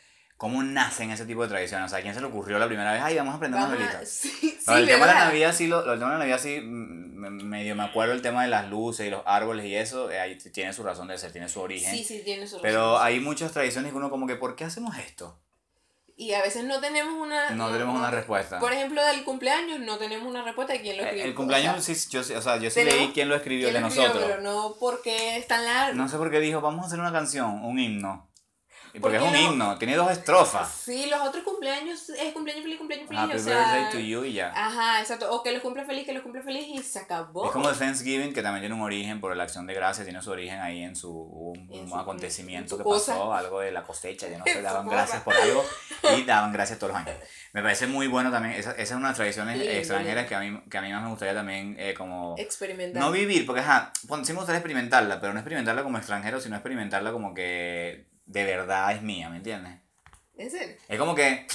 cómo nacen ese tipo de tradiciones. O sea, ¿a quién se le ocurrió la primera vez? Ay, vamos a prender unas Vamos a- velitas. sí, sí, Pero el tema de la. Navidad sí, lo, el tema de la Navidad sí, mm, me- medio me acuerdo el tema de las luces y los árboles y eso, eh, ahí tiene su razón de ser, tiene su origen. Sí, sí, tiene su Pero razón. hay muchas tradiciones que uno como que, ¿por qué hacemos esto? Y a veces no tenemos una... No tenemos una respuesta. Por ejemplo, del cumpleaños no tenemos una respuesta de quién lo Eh, escribió. El cumpleaños, O sea, sí, yo, sí- o sea, yo sí leí quién lo escribió, quién de lo escribió, nosotros. Pero no porque es tan largo. No sé por qué dijo, vamos a hacer una canción, un himno. Y porque es un no- himno, tiene dos estrofas. Sí, los otros cumpleaños es cumpleaños feliz, cumpleaños feliz. Happy o sea, birthday to you y ya. Ajá, exacto. O que los cumple feliz, que los cumple feliz y se acabó. Es como el Thanksgiving, que también tiene un origen por la acción de gracias, tiene su origen ahí en su un, En un su- acontecimiento en que cosa. pasó, algo de la cosecha, yo no [laughs] su daban gracias por algo y [laughs] daban gracias todos los años. Me parece muy bueno también, esa, esa es una de las tradiciones Lindo, extranjeras que a, mí, que a mí más me gustaría también eh, como... Experimentar. No vivir, porque ajá, sí me gustaría experimentarla, pero no experimentarla como extranjero, sino experimentarla como que de verdad es mía, ¿me entiendes? ¿En serio? Es como que.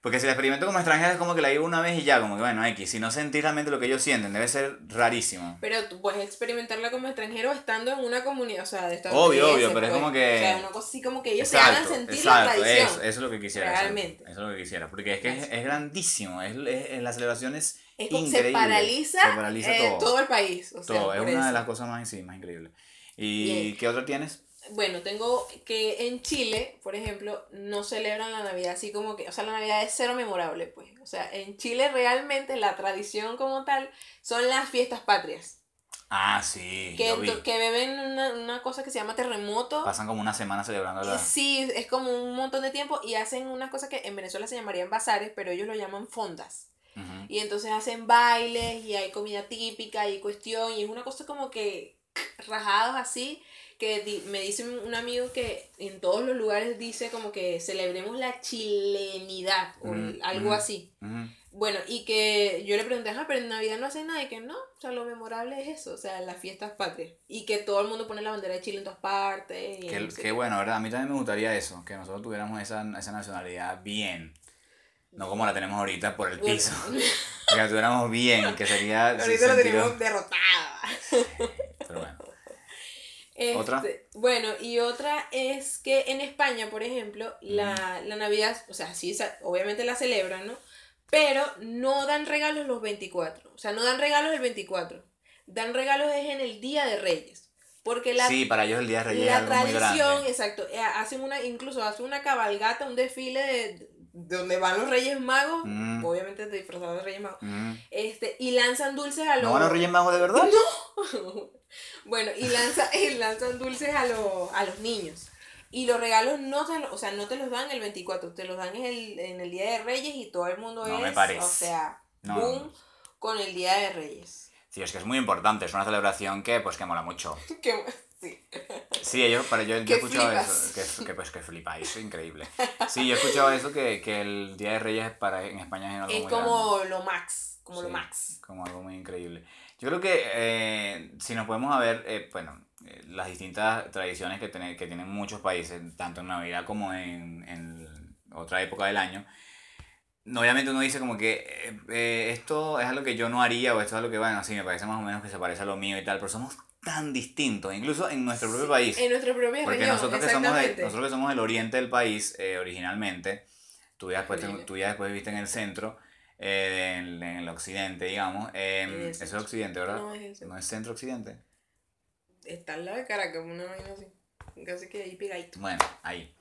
Porque si la experimento como extranjera es como que la vivo una vez y ya, como que bueno, X. Si no sentir realmente lo que ellos sienten, debe ser rarísimo. Pero tú puedes experimentarla como extranjero estando en una comunidad, o sea, de Obvio, estadounidenses, obvio, pero es pues. como que- O sea, una cosa así como que ellos se hagan sentir la tradición. Eso, eso es lo que quisiera. exacto. Realmente. Eso es lo que quisiera. Porque es que es, es grandísimo. Es, es- es- la celebración es, Es increíble. se paraliza, Se paraliza eh, todo. todo el país. O sea, Todo. Es una de eso. las cosas más, sí, más increíbles. ¿Y Bien. qué otro tienes? Bueno, tengo que en Chile, por ejemplo, no celebran la Navidad así como que, o sea, la Navidad es cero memorable, pues. O sea, en Chile realmente la tradición como tal son las fiestas patrias. Ah, sí. Que, que beben una, una cosa que se llama terremoto. Pasan como una semana celebrando la. Sí, es como un montón de tiempo y hacen unas cosas que en Venezuela se llamarían bazares, pero ellos lo llaman fondas. Y entonces hacen bailes y hay comida típica y cuestión y es una cosa como que rajados así que di- me dice un amigo que en todos los lugares dice como que celebremos la chilenidad o Ujú, algo ujú. así. Ujú. Bueno, y que yo le pregunté, ah, pero en Navidad no hacen nada y que no, o sea, lo memorable es eso, o sea, las fiestas patrias. Y que todo el mundo pone la bandera de Chile en todas partes. y Qué, bueno, ¿verdad? A mí también me gustaría eso, que nosotros tuviéramos esa, esa nacionalidad bien. No como la tenemos ahorita por el piso. [laughs] Que la tuviéramos bien, que sería... Ahorita sentido- tenemos derrotada. Bueno. Este, ¿Otra? Bueno, y otra es que en España, por ejemplo, la, Mm. la Navidad, o sea, sí, obviamente la celebran, ¿no? Pero no dan regalos los 24. O sea, no dan regalos el 24. Dan regalos es en el Día de Reyes. Porque la, sí, para ellos el Día de Reyes es la algo muy tradición, exacto, eh, hacen una, incluso hacen una cabalgata, un desfile de, de donde van los Reyes Magos, Mm. obviamente disfrazados de Reyes Magos, Mm. este, y lanzan dulces a los... ¿No van los Reyes Magos de verdad? [laughs] bueno, y, lanza, [laughs] y lanzan dulces a, los a los niños. Y los regalos no te, lo- o sea, no te los dan el 24, te los dan en el, en el Día de Reyes y todo el mundo No es, me parece. o sea, No. boom con el Día de Reyes. Sí, es que es muy importante, es una celebración que pues que mola mucho. [laughs] Que- sí. Sí, ellos, para yo, yo escuchado flipas. eso, que, que pues que es increíble. Sí, yo he escuchado eso, que, que el Día de Reyes para, en España es algo Es muy grande. como lo max, como lo Sí, max. Como algo muy increíble. Yo creo que eh, si nos podemos ver, eh, bueno, eh, las distintas tradiciones que, tiene- que tienen muchos países, tanto en Navidad como en, en otra época del año, obviamente uno dice como que esto es algo que yo no haría o esto es algo que, bueno, sí, me parece más o menos que se parece a lo mío y tal, pero somos tan distintos, incluso en nuestro propio país. En nuestra propia Porque región, nosotros que, somos de- nosotros que somos del oriente del país, originalmente, tú ya, después, tú ya después viviste en el centro, eh, en, en el occidente, digamos. eh, el eso es centro. occidente, ¿verdad? No, es No es centro-occidente. Está al lado de Caracas, una vaina así. Casi que ahí pegadito. Bueno, ahí.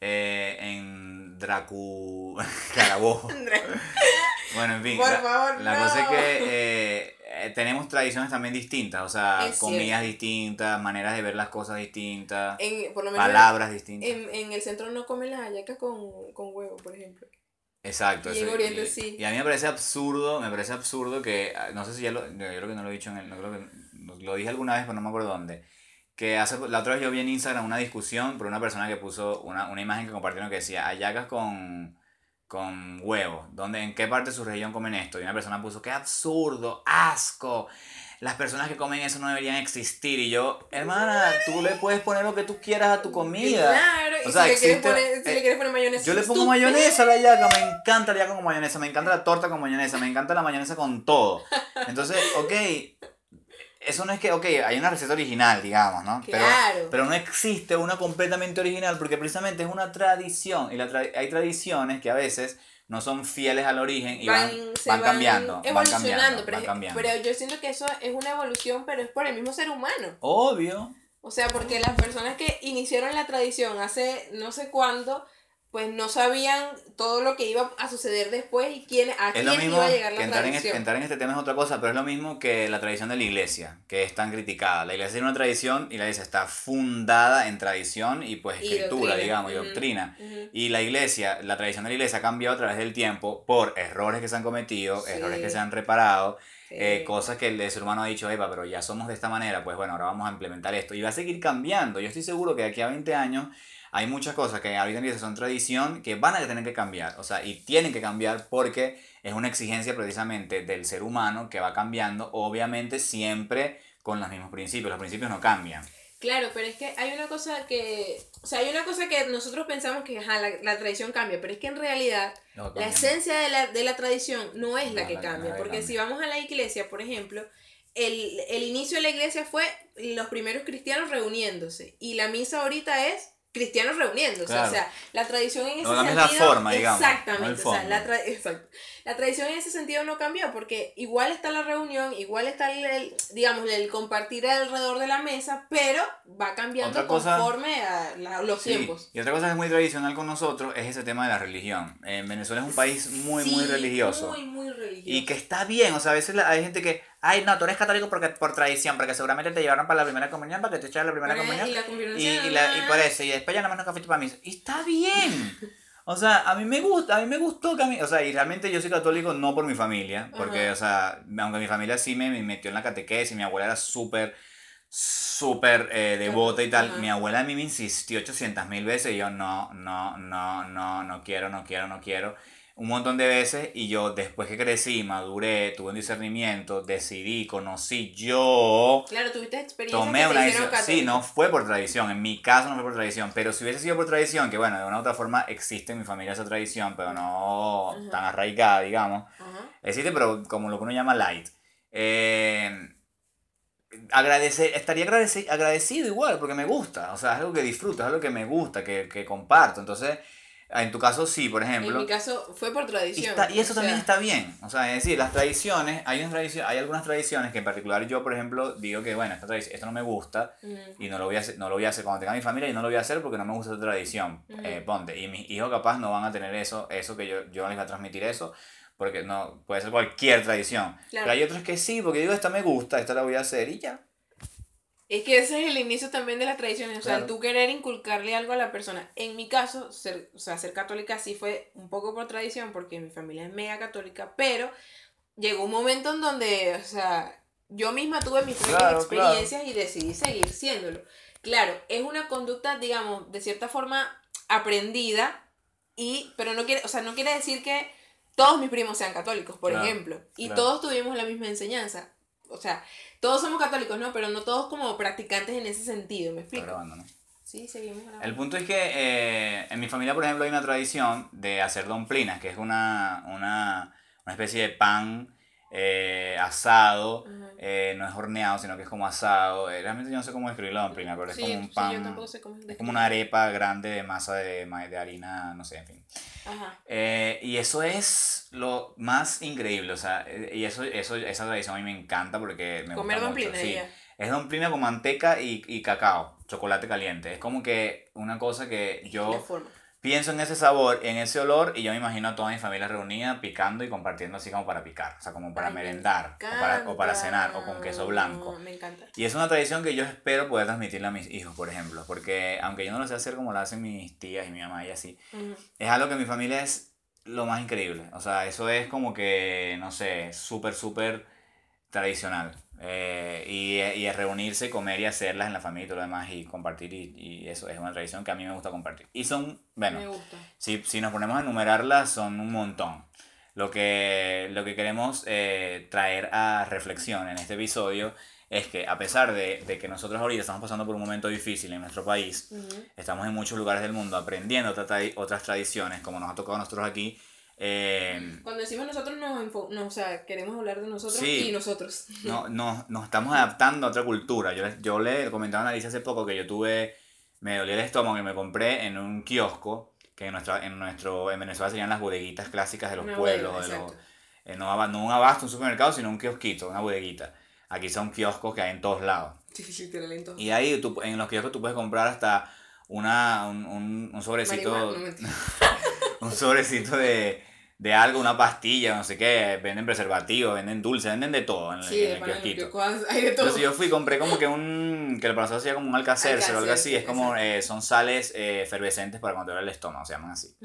Eh, en Dracu... [laughs] Carabobo. [laughs] bueno, en fin. Por la, favor, la no. cosa es que eh, eh, tenemos tradiciones también distintas, o sea, Es comidas distintas, maneras de ver las cosas distintas, En, por lo menos palabras distintas. en, en el centro no comen las hallacas con, con huevo, por ejemplo. Exacto. Y en eso, Oriente y, sí. y a mí me parece absurdo, me parece absurdo que, ah, no sé si ya lo, yo creo que no lo he dicho en el, no creo que, lo dije alguna vez, pero no me acuerdo dónde, que hace, la otra vez yo vi en Instagram una discusión por una persona que puso una, una imagen que compartieron que decía hallacas con, con huevo, ¿dónde, ¿en qué parte de su región comen esto? Y una persona puso, qué absurdo, asco, las personas que comen eso no deberían existir. Y yo, hermana, tú le puedes poner lo que tú quieras a tu comida. Claro, O sea, si, le quieres existe- poner, si eh, le quieres poner mayonesa. Yo le pongo mayonesa a la yaca, me encanta la yaca con mayonesa, me encanta la torta con mayonesa, me encanta la mayonesa con todo. Entonces, ok, eso no es que, ok, hay una receta original, digamos, ¿no? Pero, Claro. pero no existe una completamente original porque precisamente es una tradición y la tra- hay tradiciones que a veces no son fieles al origen y van, van cambiando, van evolucionando, cambiando, pero, van cambiando. pero yo siento que eso es una evolución, pero es por el mismo ser humano. Obvio. O sea, porque las personas que iniciaron la tradición hace no sé cuándo, pues no sabían todo lo que iba a suceder después y quién, a quién iba a llegar que la entrar en, este, entrar en este tema es otra cosa, pero es lo mismo que la tradición de la iglesia, que es tan criticada. La iglesia tiene una tradición y la iglesia está fundada en tradición y pues Y escritura, doctrina. digamos, y doctrina. Y la iglesia, la tradición de la iglesia ha cambiado a través del tiempo por errores que se han cometido, Sí. errores que se han reparado, Sí. eh, cosas que el ser humano ha dicho, Eva, pero ya somos de esta manera, pues bueno, ahora vamos a implementar esto. Y va a seguir cambiando. Yo estoy seguro que de aquí a 20 años hay muchas cosas que ahorita en día son tradición que van a tener que cambiar. O sea, y tienen que cambiar porque es una exigencia precisamente del ser humano que va cambiando, obviamente siempre con los mismos principios. Los principios no cambian. Claro, pero es que hay una cosa que, o sea, hay una cosa que nosotros pensamos que ajá, la, la tradición cambia, pero es que en realidad No la esencia de la, de la tradición no es la que la- cambia, porque cambia. si vamos a la iglesia, por ejemplo, el, el inicio de la iglesia fue los primeros cristianos reuniéndose y la misa ahorita es cristianos reuniéndose, Claro. o sea, la tradición en ese No, la sentido misma forma, digamos, no exactamente, o sea, la, tra- exacto. La tradición en ese sentido no cambió porque igual está la reunión, igual está el, el, digamos el compartir alrededor de la mesa, pero va cambiando cosa- conforme a la- los Sí, tiempos. Y otra cosa que es muy tradicional con nosotros es ese tema de la religión. En Venezuela es un país muy, muy religioso. Muy, muy religioso. Y que está bien, o sea, a veces la- hay gente que, ay, no, tú eres católico porque, por tradición, porque seguramente te llevaron para la primera comunión, para que te echaran la primera Bueno, comunión. y la Y, y, la- y por eso, y después ya nada más no café para mí. Y está bien. [laughs] O sea, a mí me gusta, a mí me gustó que a mí, o sea, y realmente yo soy católico no por mi familia, porque, Ajá. o sea, aunque mi familia sí me, me metió en la catequesis, mi abuela era súper, súper eh, devota y tal, Ajá. mi abuela a mí me insistió 800 mil veces y yo no, no, no, no, no quiero, no quiero, no quiero. Un montón de veces y yo después que crecí, maduré, tuve un discernimiento, decidí, conocí yo, Claro, tuviste experiencias tomé que una decisión. Sí, no fue por tradición, en mi caso no fue por tradición, pero si hubiese sido por tradición, que bueno, de una u otra forma existe en mi familia esa tradición, pero no Ajá. tan arraigada, digamos. Ajá. Existe, pero como lo que uno llama light. Eh, agradecer, estaría agradeci- agradecido igual, porque me gusta, o sea, es algo que disfruto, es algo que me gusta, que, que comparto. Entonces, en tu caso sí, por En ejemplo. mi caso fue por Y, tradición. está- y eso también sea, está bien. O sea, es decir, las tradiciones, hay, unas tradicio- hay algunas tradiciones que en particular yo, por ejemplo, digo que, bueno, esta tradición, esto no me gusta y no lo, voy a hacer, no lo voy a hacer cuando tenga mi familia y no lo voy a hacer porque no me gusta esa tradición. Eh, ponte. Y mis hijos capaz no van a tener eso, eso que yo, yo no les voy a transmitir eso. Porque no, puede ser cualquier tradición. Claro. Pero hay otros que sí, porque digo, esta me gusta, esta la voy a hacer y ya. Es que ese es el inicio también de las tradiciones, o sea, Claro. tú querer inculcarle algo a la persona. En mi caso, ser, o sea, ser católica sí fue un poco por tradición, porque mi familia es mega católica, pero llegó un momento en donde, o sea, yo misma tuve mis propias Claro, experiencias y decidí seguir siéndolo. Claro, es una conducta, digamos, de cierta forma aprendida, y, pero no quiere, o sea, no quiere decir que todos mis primos sean católicos, por Claro, ejemplo, y claro. todos tuvimos la misma enseñanza. O sea, todos somos católicos, ¿no? Pero no todos como practicantes en ese sentido, ¿me explico? grabando, ¿no? Sí, seguimos grabando. El punto es que eh, en mi familia, por ejemplo, hay una tradición de hacer domplinas, que es una, una, una especie de pan eh, asado, Ajá. eh, no es horneado, sino que es como asado. Eh, realmente yo no sé cómo describir la domplina, pero es Sí, como sí, un pan, tampoco sé cómo es como una arepa grande de masa de, de harina, no sé, en fin. Ajá. Eh, y eso es lo más increíble, o sea, eh, y eso, eso, esa tradición a mí me encanta porque me Comer gusta mucho. sí. Es domplina con manteca y, y cacao, chocolate caliente. Es como que una cosa que La yo forma. Pienso en ese sabor, en ese olor y yo me imagino a toda mi familia reunida picando y compartiendo así como para picar, o sea, como para Ay, me merendar o para, o para cenar o con queso blanco. Me encanta. Y es una tradición que yo espero poder transmitirle a mis hijos, por ejemplo, porque aunque yo no lo sé hacer como lo hacen mis tías y mi mamá y así, es algo que en mi familia es lo más increíble. O sea, eso es como que, no sé, súper, súper tradicional. Eh, y, y es reunirse, comer y hacerlas en la familia y todo lo demás y compartir y, y eso es una tradición que a mí me gusta compartir. Y son, bueno, Me gusta. si, si nos ponemos a enumerarlas, son un montón. Lo que, lo que queremos eh, traer a reflexión en este episodio es que a pesar de, de que nosotros ahorita estamos pasando por un momento difícil en nuestro país, Ujú. estamos en muchos lugares del mundo aprendiendo otra otras tradiciones, como nos ha tocado a nosotros aquí. Eh, Cuando decimos nosotros, nos, no, o sea, queremos hablar de nosotros Sí. y nosotros. no, [laughs] no- nos estamos adaptando a otra cultura. Yo, yo le comentaba a Alicia hace poco que yo tuve, me dolía el estómago y me compré en un kiosco, que en, nuestra, en, nuestro, en Venezuela serían las bodeguitas clásicas de los Una pueblos, bodega, de los, exacto. eh, no, un abasto, un supermercado, sino un kiosquito, una bodeguita. Aquí son kioscos que hay en todos lados. Sí, sí, en todo. Y ahí tú, en los kioscos tú puedes comprar hasta una, un, un, un sobrecito, Marihuana, no, mentira. [laughs] un sobrecito de, de algo, una pastilla, no sé qué, venden preservativos, venden dulces, venden de todo en, el- Sí, en el pana, en el kiosquito. hay de todo. Entonces yo fui y compré como que un, que el pasado hacía como un alcacercer o algo así, es como, eh, son sales eh, efervescentes para controlar el estómago, se llaman así.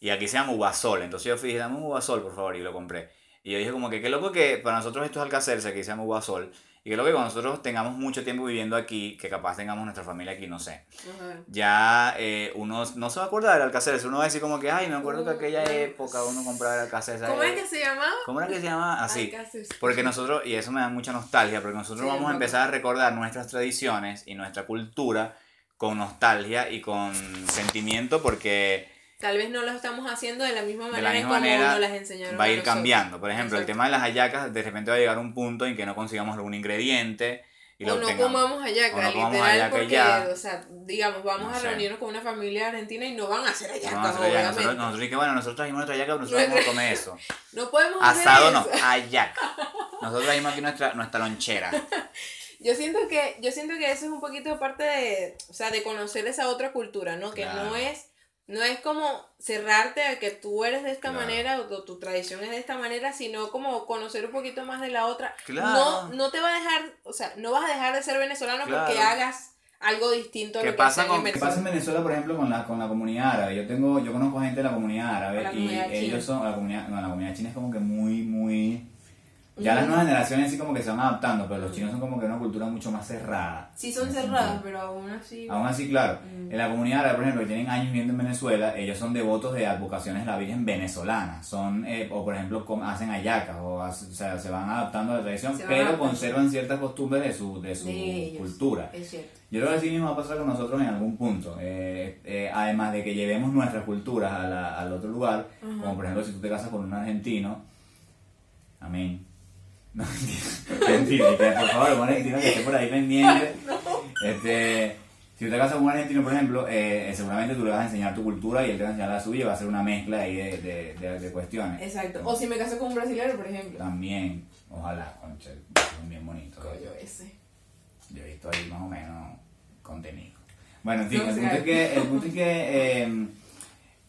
Y aquí se llama uvasol, entonces yo fui y dije, dame un uvasol por favor, y lo compré. Y yo dije como que qué loco que para nosotros esto es alcacercer, aquí se llama uvasol, y loco que cuando nosotros tengamos mucho tiempo viviendo aquí, que capaz tengamos nuestra familia aquí, no sé. Ajá. Ya eh, uno no se va a acordar del alcacercer, uno va a decir como que, ay, me acuerdo que aquella época uno compraba el alcacercer. ¿Cómo es que se llamaba? ¿Cómo era que se llama? Así. Alcacercer. Porque nosotros, y eso me da mucha nostalgia, porque nosotros Sí, vamos a empezar a recordar nuestras tradiciones y nuestra cultura con nostalgia y con sentimiento porque Tal vez no lo estamos haciendo de la misma de manera la misma como manera nos las enseñaron. va a ir nosotros. cambiando. Por ejemplo, el Exacto. tema de las hallacas, de repente va a llegar un punto en que no consigamos algún ingrediente y lo o no comamos hallaca, O no comamos literal, hallaca porque, ya. o sea, digamos, vamos No a sé. reunirnos con una familia argentina y no van a hacer hallacas, Vamos a hacer hallaca. obviamente. Nosotros, nosotros dije, bueno, nosotros trajimos nuestra hallaca, pero nosotros vamos a comer eso. [laughs] No podemos hacer Asado no, eso. hallaca. [laughs] Nosotros trajimos aquí nuestra, nuestra lonchera. [laughs] Yo siento que, yo siento que eso es un poquito parte de, o sea, de conocer esa otra cultura, ¿no? Que Claro. no es, no es como cerrarte a que tú eres de esta Claro. manera o tu, tu tradición es de esta manera, sino como conocer un poquito más de la otra. Claro. No, no te va a dejar, o sea, no vas a dejar de ser venezolano porque hagas algo distinto a ¿Qué lo que pasa con- en qué ¿Qué pasa en Venezuela. Venezuela, por ejemplo, con la, con la comunidad árabe? Yo tengo, yo conozco gente de la comunidad árabe La y comunidad china. ellos son, la comunidad, no, la comunidad china es como que muy, muy... Ya las nuevas generaciones sí como que se van adaptando, pero los chinos son como que una cultura mucho más cerrada. Sí son cerradas, pero aún así... Aún así, claro, Mm. en la comunidad árabe, por ejemplo, que tienen años viviendo en Venezuela, ellos son devotos de advocaciones de la Virgen venezolana. Son, eh, o por ejemplo, hacen hallacas, o, hace- o sea, se van adaptando a la tradición, pero conservan ciertas costumbres de su, de su De cultura. Es cierto. Yo creo que así mismo va a pasar con nosotros en algún punto. Eh, eh, además de que llevemos nuestras culturas a la- al otro lugar, como por ejemplo si tú te casas con un argentino, amén. No, mentira, por favor, un argentino que esté por ahí pendiente. [laughs] Este, si te casas con un argentino, por ejemplo, eh, eh, seguramente tú le vas a enseñar tu cultura y él te va a enseñar la suya y va a ser una mezcla ahí de, de, de- de cuestiones. Exacto. O si me caso con un brasileño, por ejemplo. También, ojalá, concha, son bien. Coño, ese. Yo he visto ahí más o menos contenido. Bueno, en fin, No, el punto es que, el punto es que eh,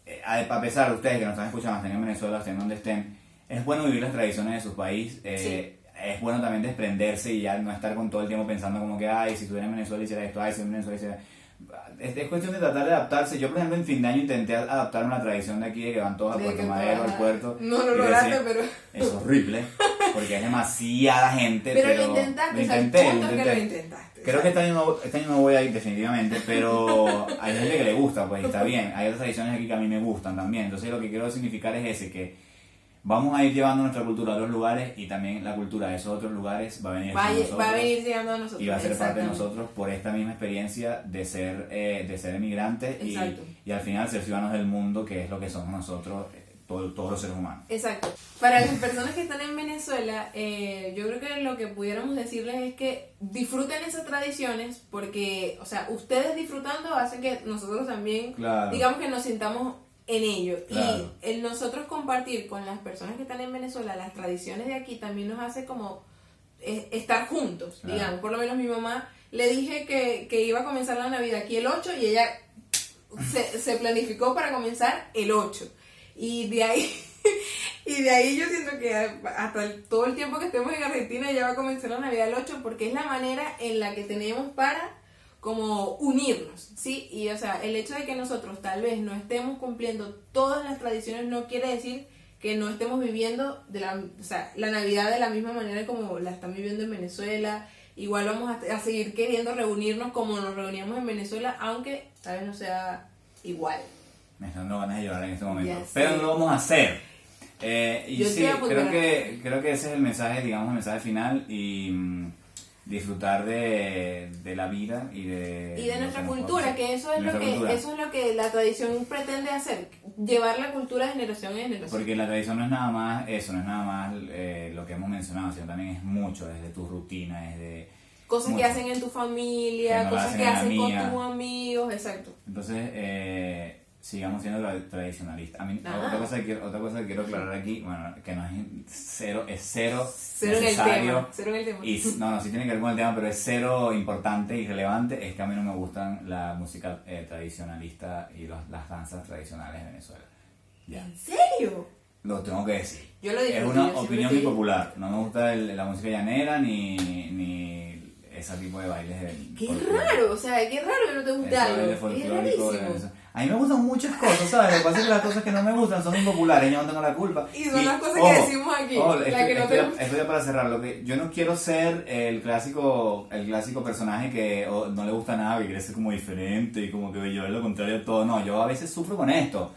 eh, a pesar de ustedes que nos están escuchando, estén en Venezuela, estén donde estén, es bueno vivir las tradiciones de su país. eh, Es bueno también desprenderse y ya no estar con todo el tiempo pensando como que, ay, si estuviera en Venezuela hiciera esto, ay, si en Venezuela hiciera... Es, es cuestión de tratar de adaptarse. Yo, por ejemplo, en fin de año intenté adaptarme a la tradición de aquí de que van todos a Puerto Madero, al puerto. No lo lograste, pero... [laughs] Es horrible, porque es demasiada gente. Pero, Pero, lo intentaste, lo intenté, lo es que lo intenté. intentaste. Creo que este año, no, este año no voy a ir definitivamente, pero hay gente que le gusta, pues y está bien. Hay otras tradiciones aquí que a mí me gustan también. Entonces lo que quiero significar es ese, que vamos a ir llevando nuestra cultura a otros lugares y también la cultura de esos otros lugares va a venir Va, nosotros va a venir llegando a nosotros. y va a ser parte de nosotros por esta misma experiencia de ser, eh, de ser emigrantes y, al final ser ciudadanos del mundo, que es lo que somos nosotros, eh, todo- todos los seres humanos. Exacto. Para las personas que están en Venezuela, eh, yo creo que lo que pudiéramos decirles es que disfruten esas tradiciones porque, o sea, ustedes disfrutando hacen que nosotros también, Claro. digamos que nos sintamos en ello. Claro. Y el nosotros compartir con las personas que están en Venezuela las tradiciones de aquí también nos hace como eh, estar juntos, Claro. digamos. Por lo menos mi mamá le dije que, que iba a comenzar la Navidad aquí el 8 y ella se, se planificó para comenzar el 8. Y de ahí, [laughs] y de ahí yo siento que hasta el- todo el tiempo que estemos en Argentina ya va a comenzar la Navidad el 8 porque es la manera en la que tenemos para como unirnos, ¿sí? Y o sea, el hecho de que nosotros tal vez no estemos cumpliendo todas las tradiciones no quiere decir que no estemos viviendo de la, o sea, la Navidad de la misma manera como la están viviendo en Venezuela. Igual vamos a, a seguir queriendo reunirnos como nos reuníamos en Venezuela, aunque tal vez no sea igual. Me están dando ganas de llorar en este momento. Ya. Pero no lo vamos a hacer. Eh, y Yo sí, creo que, creo que ese es el mensaje, digamos, el mensaje final y mm, disfrutar de, de la vida y de... y de nuestra cultura, que eso es lo que cultura. eso es lo que la tradición pretende hacer, llevar la cultura de generación en generación. Porque la tradición no es nada más eso, no es nada más eh, lo que hemos mencionado, sino también es mucho, desde tu rutina, desde... cosas que hacen en tu familia, Que no cosas hacen que hacen con tus amigos, exacto. Entonces, eh, sigamos siendo tra- tradicionalistas. A mí, otra, cosa que quiero, otra cosa que quiero aclarar aquí, bueno, que no es cero, es cero, Cero en el necesario. tema, cero en el tema. Y, no, no, sí tiene que ver con el tema, pero es cero importante y relevante. Es que a mí no me gustan la música eh, tradicionalista y los- las danzas tradicionales de Venezuela. ¿En serio? lo tengo que decir. Yo lo Es una opinión estoy- impopular. No me gusta el- la música llanera ni, ni ese tipo de bailes. De, Qué folclore. raro, o sea, qué raro que no te guste algo. Es de rarísimo. Venezuela. A mí me gustan muchas cosas, ¿sabes? Lo que pasa es que las cosas que no me gustan son impopulares, yo no tengo la culpa. Y son las cosas que decimos aquí, ojo, la esto, que no esto te ya- gusta. esto ya para cerrar, lo que yo no quiero ser el clásico, el clásico personaje que o, no le gusta nada, que quiere ser como diferente y como que yo es lo contrario a todo. No, yo a veces sufro con esto.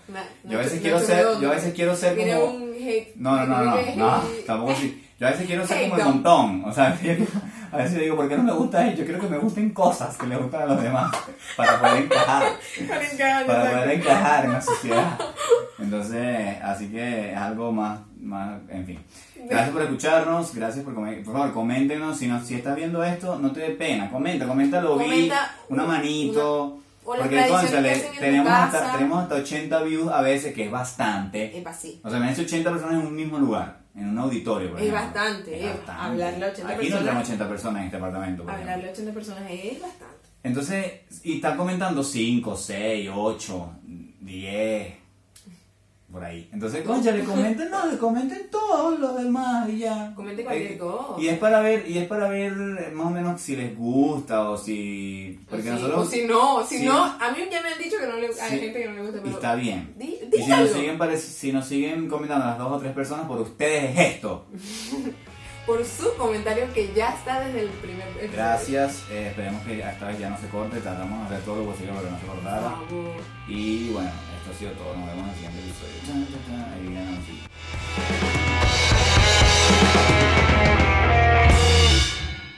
Yo a veces nuestro- quiero ser, yo a veces quiero ser como... un hate. No, no, no, no, no, tampoco así. Yo a veces quiero ser como el montón, o sea, [laughs] a veces digo, ¿por qué no me gusta él? Yo quiero que me gusten cosas que le gustan a los demás, para poder encajar, [laughs] Para encajar, para poder encajar en la sociedad. Entonces, así que es algo más, más, en fin. Gracias por escucharnos, gracias por por favor, coméntenos, si, no, si estás viendo esto, no te dé pena, comenta, comenta, lo vi, una manito, porque tradiciones cónchale, que hacen en tu tenemos hasta, tenemos hasta 80 views a veces, que es bastante. Es así. O sea, me 80 personas en un mismo lugar, en un auditorio. Por Es ejemplo. bastante, eh, hablarle a 80 Aquí personas. no tenemos 80 personas en este apartamento. por ejemplo. Hablarle a 80 personas es bastante. Entonces, y están comentando 5, 6, 8, 10, por ahí. Entonces, conchale, comenten, no, comenten todos los demás y ya. Comenten cualquier Eh, cosa. Y es para ver, y es para ver eh, más o menos si les gusta o si... Porque Sí, nosotros... o si no, si Sí. no, a mí ya me han dicho que no le, hay Sí. gente que no le gusta, Y pero está bien. di, Y si nos, siguen, pare- si nos siguen comentando las dos o tres personas, por ustedes es esto. [laughs] por su comentario que ya está desde el primer episodio. Gracias, eh, esperemos que esta vez ya no se corte, tratamos de hacer todo lo posible para que no se cortara. Y bueno, esto ha sido todo. Nos vemos en el siguiente episodio. Ahí viene así.